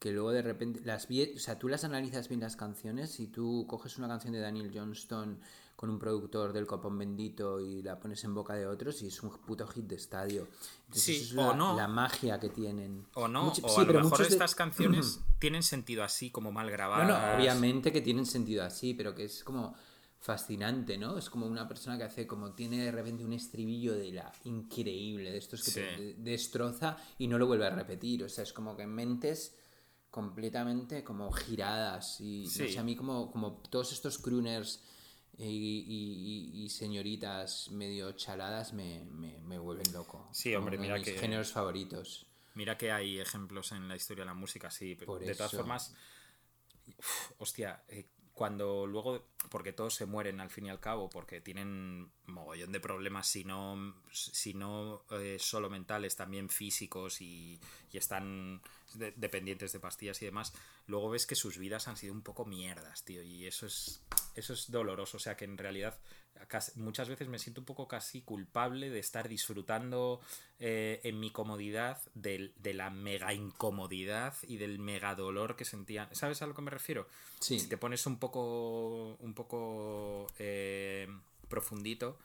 que luego de repente las vi, o sea, tú las analizas bien las canciones y tú coges una canción de Daniel Johnston con un productor del copón bendito y la pones en boca de otros y es un puto hit de estadio. Entonces, Sí, es o la, no. la magia que tienen. o no, Mucho- o sí, a lo mejor de- estas canciones tienen sentido así, como mal grabadas. No, no, obviamente que tienen sentido así, pero que es como fascinante, ¿no? Es como una persona que hace como tiene de repente un estribillo de la increíble, de estos que Sí. te de- destroza y no lo vuelve a repetir, o sea, es como que mentes completamente como giradas y no Sí. sé, a mí como, como todos estos crooners y, y- señoritas medio chaladas me, me, me vuelven loco. Sí, hombre, mira mis que- géneros favoritos. Mira que hay ejemplos en la historia de la música, sí. pero Por de todas formas, uf, hostia, eh, cuando luego, porque todos se mueren al fin y al cabo, porque tienen mogollón de problemas, si no, si no eh, solo mentales, también físicos y, y están de- dependientes de pastillas y demás, luego ves que sus vidas han sido un poco mierdas, tío, y eso es, eso es doloroso, o sea que en realidad muchas veces me siento un poco casi culpable de estar disfrutando eh, en mi comodidad del- de, la mega incomodidad y del mega dolor que sentía. ¿Sabes a lo que me refiero? Sí. Si te pones un poco, un poco eh, profundito,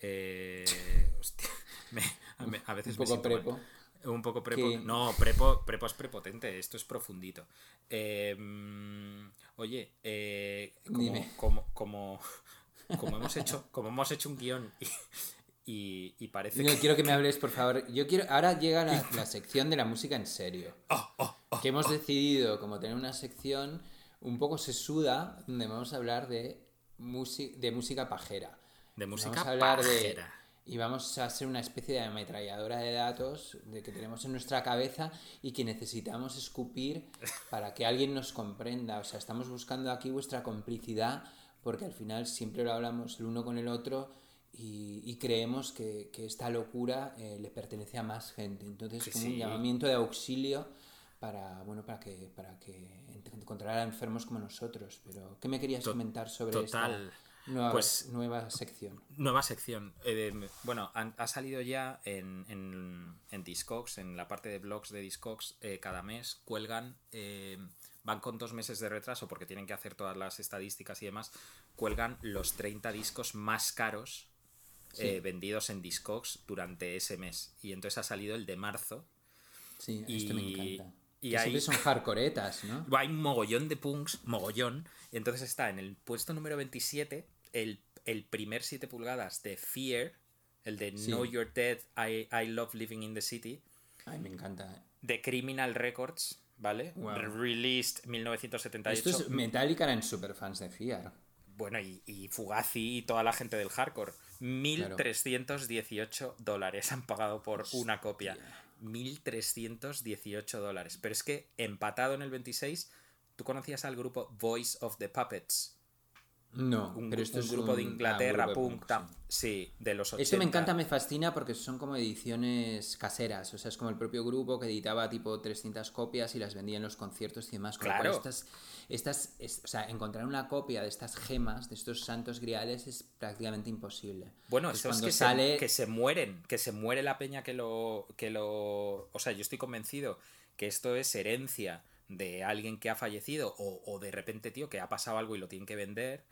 eh, hostia, me- a, me- a veces Un me poco mal. prepo. Un poco prepo. No, prepo, prepo es prepotente, esto es profundito. Eh, mm, oye, eh, como, como, como hemos hecho, como hemos hecho un guion y, y, y parece No, que. quiero que me hables, por favor. Yo quiero. Ahora llega la, la sección de la música en serio. Oh, que hemos decidido como tener una sección un poco sesuda donde vamos a hablar de, de música pajera. De música vamos a hablar pajera. de y vamos a hacer una especie de ametralladora de datos de que tenemos en nuestra cabeza y que necesitamos escupir para que alguien nos comprenda. O sea, estamos buscando aquí vuestra complicidad porque al final siempre lo hablamos el uno con el otro y, y creemos que, que esta locura eh, le pertenece a más gente. Entonces, como sí. un llamamiento de auxilio para bueno para que para que encontrar a enfermos como nosotros. Pero ¿qué me querías To- comentar sobre total. esta nueva, Pues- nueva sección? Nueva sección. Eh, bueno, han- ha salido ya en, en, en Discogs, en la parte de blogs de Discogs, eh, cada mes cuelgan, eh, van con dos meses de retraso porque tienen que hacer todas las estadísticas y demás, cuelgan los 30 discos más caros eh, vendidos en Discogs durante ese mes. Y entonces ha salido el de marzo. Sí, esto me Y- encanta. y Que siempre son hardcoretas, ¿no? Hay un mogollón de punks, mogollón. Y entonces está en el puesto número 27 el, el primer 7 pulgadas de Fear, el de Sí. Know You're Dead, I, I Love Living in the City, Ay, me encanta. de Criminal Records, ¿vale? Wow. Released 1978. Esto es Metallica eran superfans de Fiar. Bueno, y, y Fugazi y toda la gente del hardcore. 1.318 dólares han pagado por una copia. 1.318 dólares. Pero es que empatado en el 26, ¿tú conocías al grupo Voice of the Puppets? No, un, pero esto un es grupo de un- Inglaterra, grupo de punk, punk, sí, de los 80. Esto me encanta, me fascina porque son como ediciones caseras, o sea, es como el propio grupo que editaba tipo 300 copias y las vendía en los conciertos y demás. Con Claro. estas, estas, es- o sea, encontrar una copia de estas gemas, de estos santos griales es prácticamente imposible. Bueno, Entonces, eso es que, sale, se, que se mueren, que se muere la peña que lo, que lo... O sea, yo estoy convencido que esto es herencia de alguien que ha fallecido o, o de repente, tío, que ha pasado algo y lo tienen que vender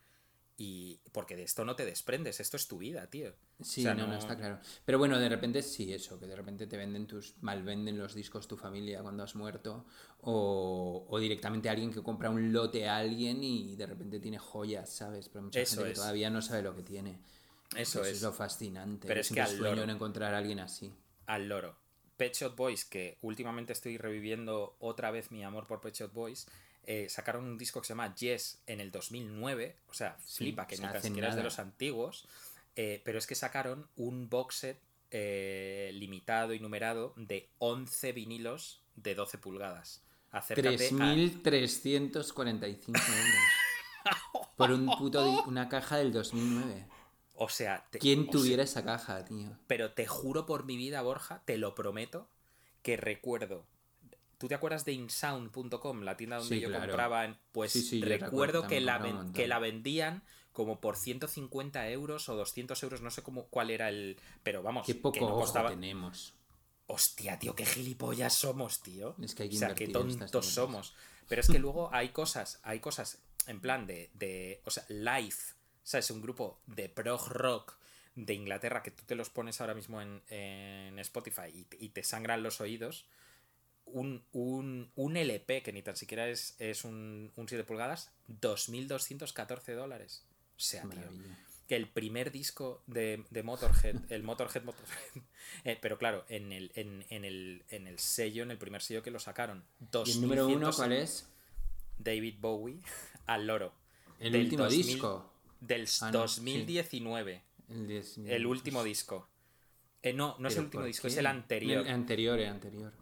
y... Porque de esto no te desprendes, esto es tu vida, tío. Sí, O sea, no, no, está claro. Pero bueno, de repente sí, eso, que de repente te venden tus, malvenden los discos tu familia cuando has muerto, o, o directamente alguien que compra un lote a alguien y de repente tiene joyas, ¿sabes? Pero mucha Eso gente es. que todavía no sabe lo que tiene. Eso Eso es. es lo fascinante. Pero es que al sueño loro. en encontrar a alguien así. al loro. Pet Shop Boys, que últimamente estoy reviviendo otra vez mi amor por Pet Shop Boys, eh, sacaron un disco que se llama Yes en el 2009, o sea, flipa, que o ni tan siquiera es de los antiguos, eh, pero es que sacaron un box set eh, limitado y numerado de 11 vinilos de 12 pulgadas. Acércate a- 3.345 euros. Por un puto una caja del 2009. O sea, te- ¿Quién o sea, tuviera esa caja, tío? pero te juro por mi vida, Borja, te lo prometo, que recuerdo. ¿Tú te acuerdas de insound.com, la tienda donde Sí, yo claro. compraba? en- Pues Sí, sí, yo recuerdo recuerdo, que la, ven- que la vendían como por 150 euros o 200 euros, no sé cómo, cuál era el... Pero vamos, Qué que poco no ojo costaba... tenemos. Hostia, tío, qué gilipollas somos, tío. Es que hay que o sea, qué tontos somos. Pero es que luego hay cosas, hay cosas en plan de, de o sea, Live, ¿sabes? Un grupo de prog rock de Inglaterra que tú te los pones ahora mismo en, en Spotify y te sangran los oídos. Un, un, un LP que ni tan siquiera es, es un, un 7 pulgadas, 2.214 dólares. O sea, tío, que el primer disco de, de Motorhead, el Motorhead Motorhead, eh, pero claro, en el, en, en el, en el sello, en el primer sello que lo sacaron, ¿Y el número uno 2100 cuál es? David Bowie al loro. El Del último 2000 disco. Del Ah, no, 2019, El, 10, el último disco. Eh, no, no es ¿Pero el último disco, es el anterior. El anterior, el anterior.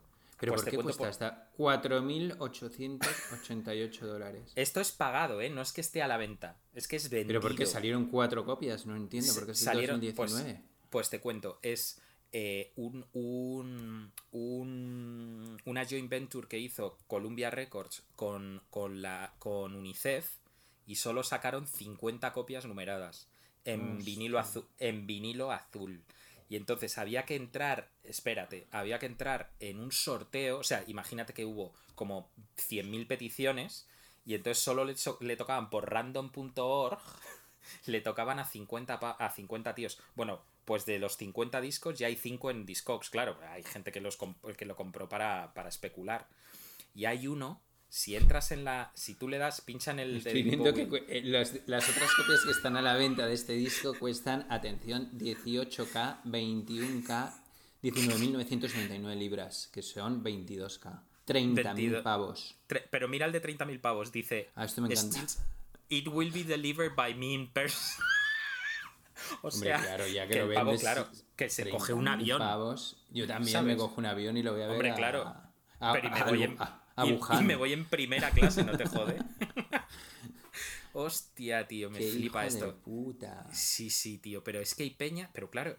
¿Pero Pues por qué cuesta por- hasta 4.888 dólares? Esto es pagado, ¿eh? No es que esté a la venta, es que es vendido. ¿Pero por qué salieron cuatro copias? No entiendo, porque salieron, pues, 2019. pues te cuento, es eh, un, un, un- una joint venture que hizo Columbia Records con, con, la, con UNICEF y solo sacaron 50 copias numeradas en Hostia. vinilo, azul, en vinilo azul. Y entonces había que entrar, espérate, había que entrar en un sorteo, o sea, imagínate que hubo como 100.000 peticiones y entonces solo le, tocaban por random.org le tocaban a 50, pa- a 50 tíos. Bueno, pues de los 50 discos ya hay 5 en Discogs, claro. Hay gente que, los que lo compró para, para especular. Y hay uno, si entras en la... Si tú le das, pincha en el... Estoy viendo que eh, las, las otras copias que están a la venta de este disco cuestan, atención, 18K, 21K, 19.999 libras, que son 22K. 30.000 22. pavos. Pero mira el de 30.000 pavos, dice... Ah, esto me encanta. "Still- It will be delivered by me in person. o Hombre, sea, claro, ya que, que lo el pavo, vendes. claro, que se coge un 30.000 avión. pavos. Yo también ¿Sabes? me cojo un avión y lo voy a ver. Hombre, a- claro. A, Pero y me a- voy a- en, a- y- me voy en primera clase, no te jode. Hostia, tío, me Qué flipa hijo de esto. puta. Sí, sí, tío, pero es que hay peña, pero claro,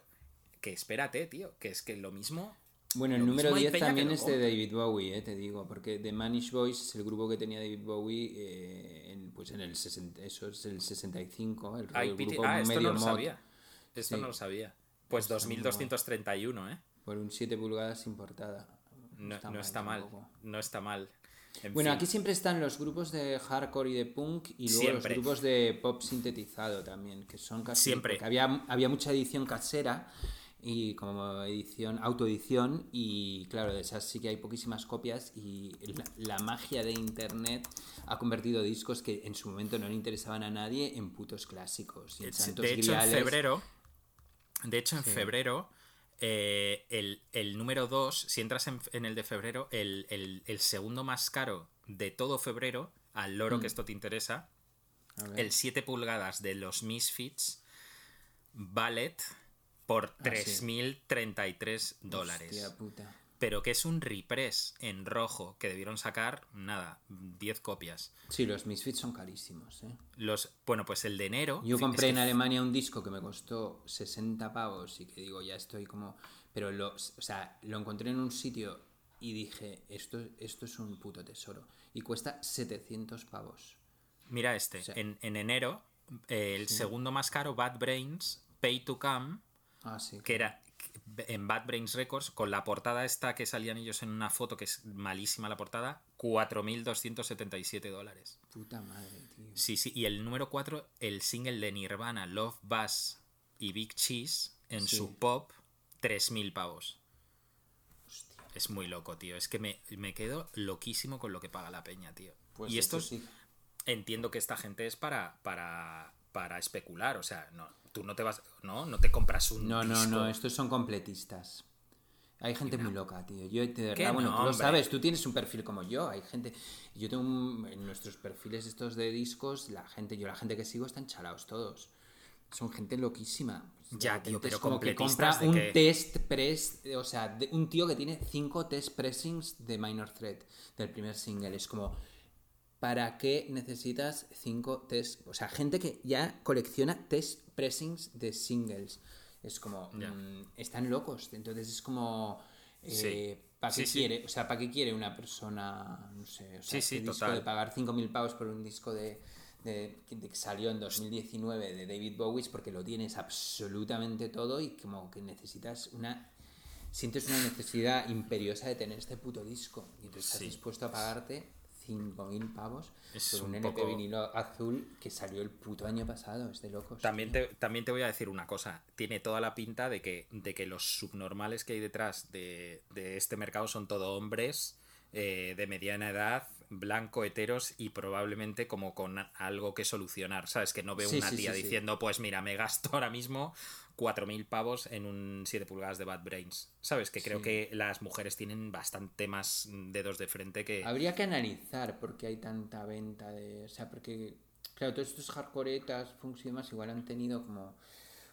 que espérate, tío, que es que lo mismo. Bueno, el número mismo hay 10 peña que también es de. David Bowie, eh, te digo, porque The Manish Boys es el grupo que tenía David Bowie eh, en, pues en el 60, eso es el 65, el, el grupo ah, esto medio no lo mod, sabía. Esto Sí. no lo sabía. Pues Está muy guay. 2231, ¿eh? por un 7 pulgadas importada. No, no está mal. No está mal. En Bueno, fin. aquí siempre están los grupos de hardcore y de punk y luego Siempre. los grupos de pop sintetizado también, que son casi... Siempre. porque había, había mucha edición casera y como edición, autoedición y claro, de esas sí que hay poquísimas copias y la, la magia de internet ha convertido discos que en su momento no le interesaban a nadie en putos clásicos. Y en de hecho, Griales- en febrero. De hecho, en febrero. Eh, el, el número 2, si entras en, en el de febrero, el, el- el segundo más caro de todo febrero, al loro Mm. que esto te interesa, el 7 pulgadas de los Misfits Ballet por Ah, sí. 3.033 dólares. Hostia puta. Pero que es un repress en rojo que debieron sacar, nada, 10 copias. Sí, los Misfits son carísimos, ¿eh? Los, bueno, pues el de enero. Yo compré que- en Alemania un disco que me costó 60 pavos y que digo, ya estoy como... Pero lo, o sea, lo encontré en un sitio y dije, esto, esto es un puto tesoro. Y cuesta 700 pavos. Mira este, en, en enero, eh, el segundo más caro, Bad Brains, Pay to Come, Ah, sí. que era en Bad Brains Records, con la portada esta que salían ellos en una foto, que es malísima la portada, 4.277 dólares. Puta madre, tío. Sí, sí, y el número 4, el single de Nirvana, Love Buzz y Big Cheese, en Sí. su pop, 3.000 pavos. Es muy loco, tío. Es que me, me quedo loquísimo con lo que paga la peña, tío. Pues y esto estos, sí. entiendo que esta gente es para, para, para especular. O sea, no, tú no te vas, no, no te compras un No, no, disco. no, estos son completistas. Hay gente muy loca, tío. Yo, de verdad, ¿Qué bueno, no, tú lo sabes, tú tienes un perfil como yo. Hay gente. Yo tengo un- en nuestros perfiles estos de discos, la gente, yo la gente que sigo están chalados todos. Son gente loquísima. Ya, tío, pero es como que compra un test press, o sea, de- un tío que tiene cinco test pressings de Minor Threat del primer single. Es como, ¿para qué necesitas cinco test? O sea, gente que ya colecciona test pressings de singles. Es como, mm, están locos. Entonces es como, Sí. ¿para qué Sí, sí. quiere? O sea, ¿para qué quiere una persona, no sé, o sea, Sí, sí, este disco total. de pagar 5.000 pavos por un disco de, de- que que salió en 2019 de David Bowie porque lo tienes absolutamente todo y como que necesitas una sientes una necesidad imperiosa de tener este puto disco y tú estás dispuesto a pagarte 5.000 pavos Es por un, un vinilo azul que salió el puto año pasado, es de locos. También te, también te voy a decir una cosa. Tiene toda la pinta de que, de que los subnormales que hay detrás de, de este mercado son todo hombres eh, de mediana edad, blanco, heteros y probablemente como con algo que solucionar. ¿Sabes? Que no veo Sí, una sí, tía sí. diciendo, pues mira, me gasto ahora mismo 4.000 pavos en un 7 pulgadas de Bad Brains. ¿Sabes? Que creo Sí. que las mujeres tienen bastante más dedos de frente que... Habría que analizar por qué hay tanta venta de. O sea, porque. Claro, todos estos hardcoretas, funks y demás, igual han tenido como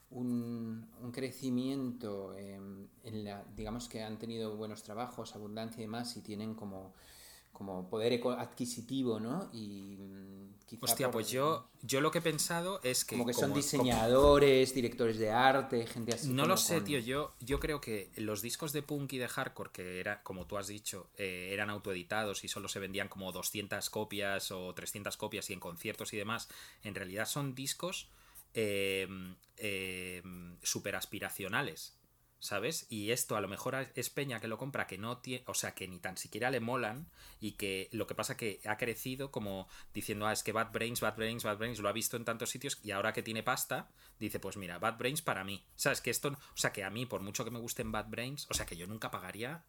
un, un crecimiento eh, en la. Digamos que han tenido buenos trabajos, abundancia y demás, y tienen como como poder eco- adquisitivo, ¿no? Y mm, quizá Hostia, por- pues yo, yo lo que he pensado es que... como que son como- diseñadores, directores de arte, gente así. No lo sé, con- tío. Yo, yo creo que los discos de punk y de hardcore, que era, como tú has dicho, eh, eran autoeditados y solo se vendían como 200 copias o 300 copias y en conciertos y demás, en realidad son discos eh, eh. ¿Sabes? Y esto a lo mejor es Peña que lo compra, que no tiene, o sea, que ni tan siquiera le molan y que lo que pasa que ha crecido como diciendo, ah, es que Bad Brains, Bad Brains, Bad Brains, lo ha visto en tantos sitios y ahora que tiene pasta, dice, pues mira, Bad Brains para mí. ¿Sabes? Que esto, o sea, que a mí, por mucho que me gusten Bad Brains, o sea, que yo nunca pagaría,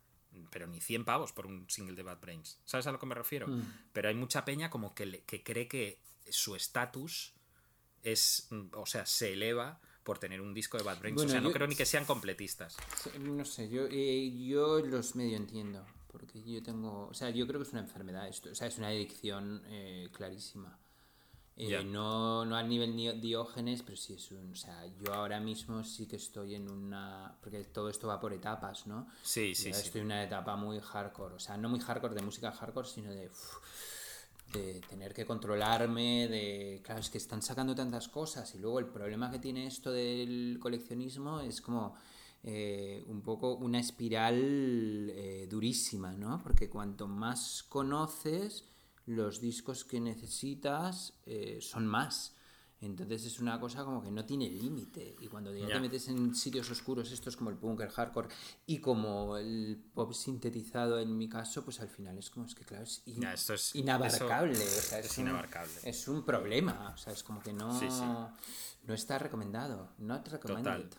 pero ni 100 pavos por un single de Bad Brains. ¿Sabes a lo que me refiero? Mm. Pero hay mucha peña como que, que cree que su estatus es, mm, o sea, se eleva por tener un disco de Bad Brains. Bueno, o sea, no yo- creo ni que sean completistas. No sé, yo, eh, yo los medio entiendo. Porque yo tengo. O sea, yo creo que es una enfermedad esto. O sea, es una adicción eh, clarísima. Eh, no, no al nivel ni- diógenes, pero sí es un. O sea, yo ahora mismo sí que estoy en una. Porque todo esto va por etapas, ¿no? Sí, sí, Yo sí. Estoy en una etapa muy hardcore. O sea, no muy hardcore de música hardcore, sino de. uf, de tener que controlarme, de... Claro, es que están sacando tantas cosas y luego el problema que tiene esto del coleccionismo es como eh, un poco una espiral eh, durísima, ¿no? Porque cuanto más conoces, los discos que necesitas eh, son más. Entonces es una cosa como que no tiene límite. Y cuando ya te metes en sitios oscuros, estos como el punk, el hardcore y como el pop sintetizado en mi caso, pues al final es como es que claro, es, in- Ya, esto es- inabarcable. eso o sea, es, es un, inabarcable. Es un problema. O sea, es como que no, Sí, sí. no está recomendado. Not recommended.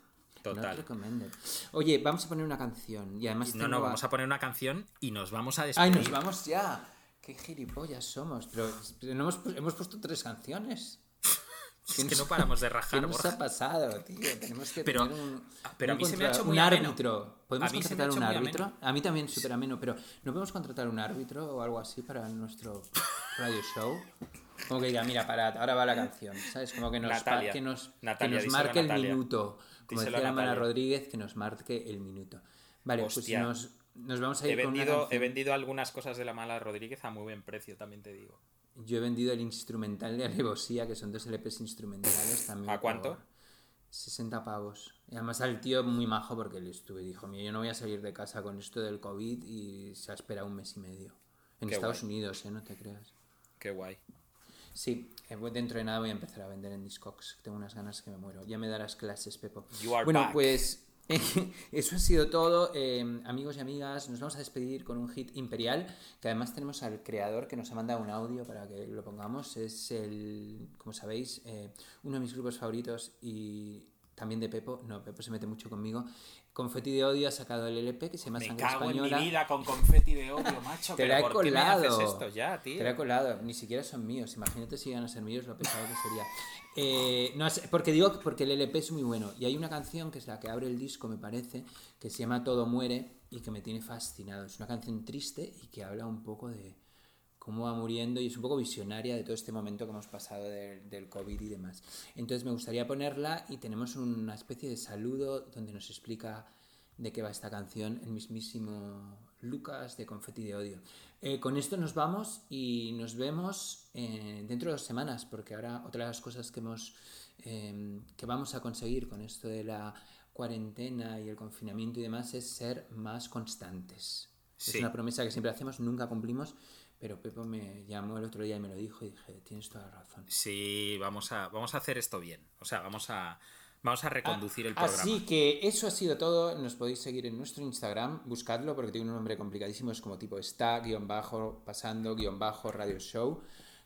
total. Not recommended. Oye, vamos a poner una canción. Y además No, no, vamos a poner una canción y nos vamos a ¡Ay, despedir. nos vamos ya! ¡Qué gilipollas somos! Pero, pero no hemos, hemos puesto tres canciones. Es que no paramos de ¿Qué rajar, nos Borja. ha pasado, tío? Tenemos que Pero- tener un, pero a un mí se me ha hecho un muy ameno. árbitro. ¿Podemos A contratar un árbitro? ameno. A mí también súper ameno, pero ¿no podemos contratar un árbitro o algo así para nuestro radio show? Como que diga, mira, parad, ahora va la canción, ¿sabes? Como que nos, Natalia. que nos, que nos marque el minuto. Como Díselo decía la Mara. Rodríguez, que nos marque el minuto. Vale, Hostia. pues nos, nos vamos a He ir con una vendido, he vendido algunas cosas de la mala Rodríguez a muy buen precio, también te digo. Yo he vendido el instrumental de Alevosía, que son dos LPs instrumentales también. ¿A cuánto? por 60 pavos. Y además al tío muy majo porque le estuve dijo, mira, yo no voy a salir de casa con esto del COVID y se ha esperado un mes y medio. En Qué Estados guay. Unidos, ¿eh? No te creas. Qué guay. Sí, eh, dentro de nada voy a empezar a vender en Discogs. Tengo unas ganas que me muero. Ya me darás clases, Pepo. You are bueno, back. pues eso ha sido todo. Eh, amigos y amigas, nos vamos a despedir con un hit imperial. Que además tenemos al creador que nos ha mandado un audio para que lo pongamos. Es el, como sabéis, eh, uno de mis grupos favoritos y también de Pepo. No, Pepo se mete mucho conmigo. Confetti de Odio ha sacado el LP que se llama Me Sangre cago en Española. mi vida con confeti de odio, macho. Te la he ¿por qué me haces colado. esto ya, tío? Te la he colado. Ni siquiera son míos. Imagínate si iban a ser míos lo pesado que sería. Eh, no, es- porque digo porque el LP es muy bueno. Y hay una canción que es la que abre el disco, me parece, que se llama Todo muere y que me tiene fascinado. Es una canción triste y que habla un poco de cómo va muriendo y es un poco visionaria de todo este momento que hemos pasado del COVID y demás. Entonces me gustaría ponerla y tenemos una especie de saludo donde nos explica de qué va esta canción el mismísimo Lucas de Confetti de Odio. Eh, con esto nos vamos y nos vemos eh, dentro de dos semanas, porque ahora otra de las cosas que, hemos, eh, que vamos a conseguir con esto de la cuarentena y el confinamiento y demás es ser más constantes. Es una promesa que siempre hacemos, nunca cumplimos, pero Pepo me llamó el otro día y me lo dijo y dije, tienes toda la razón. Sí, vamos a, vamos a hacer esto bien. O sea, vamos a, vamos a reconducir el programa. Así que eso ha sido todo. Nos podéis seguir en nuestro Instagram. Buscadlo porque tiene un nombre complicadísimo. Es como tipo está, guion bajo, pasando, guion bajo, radio show.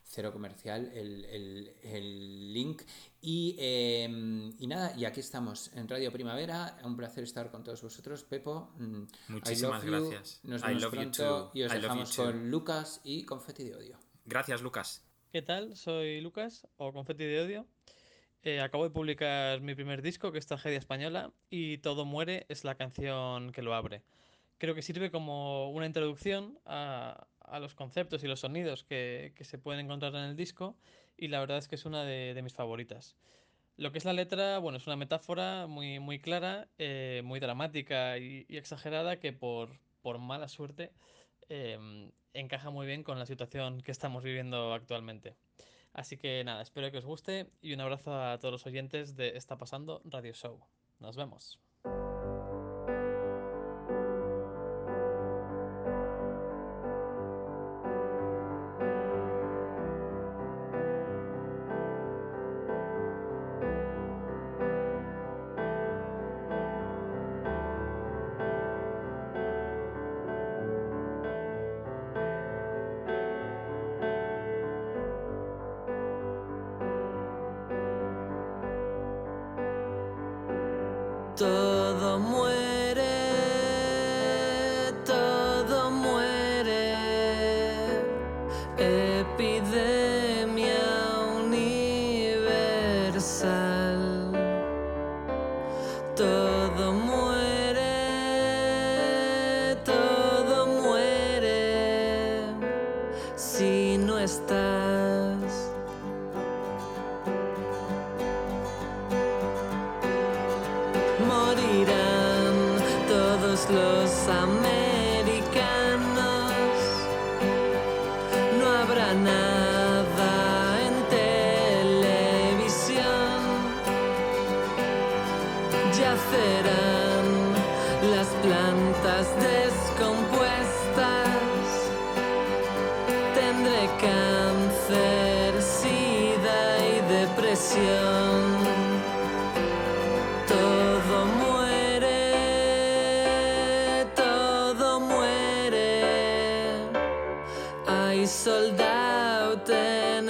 Cero comercial, el, el- el link. Y, eh, y nada, y aquí estamos en Radio Primavera. Un placer estar con todos vosotros. Pepo, mm, I Muchísimas you. gracias. Nos I vemos pronto y os I dejamos con Lucas y Confetti de Odio. Gracias, Lucas. ¿Qué tal? Soy Lucas, o Confetti de Odio. Eh, acabo de publicar mi primer disco, que es Tragedia Española, y Todo Muere es la canción que lo abre. Creo que sirve como una introducción a, los conceptos y los sonidos que, se pueden encontrar en el disco, y la verdad es que es una de, mis favoritas. Lo que es la letra, bueno, es una metáfora muy, muy clara, eh, muy dramática y, exagerada que por, por mala suerte em, encaja muy bien con la situación que estamos viviendo actualmente. Así que nada, espero que os guste y un abrazo a todos los oyentes de Está Pasando Radio Show. Nos vemos. Hay soldado en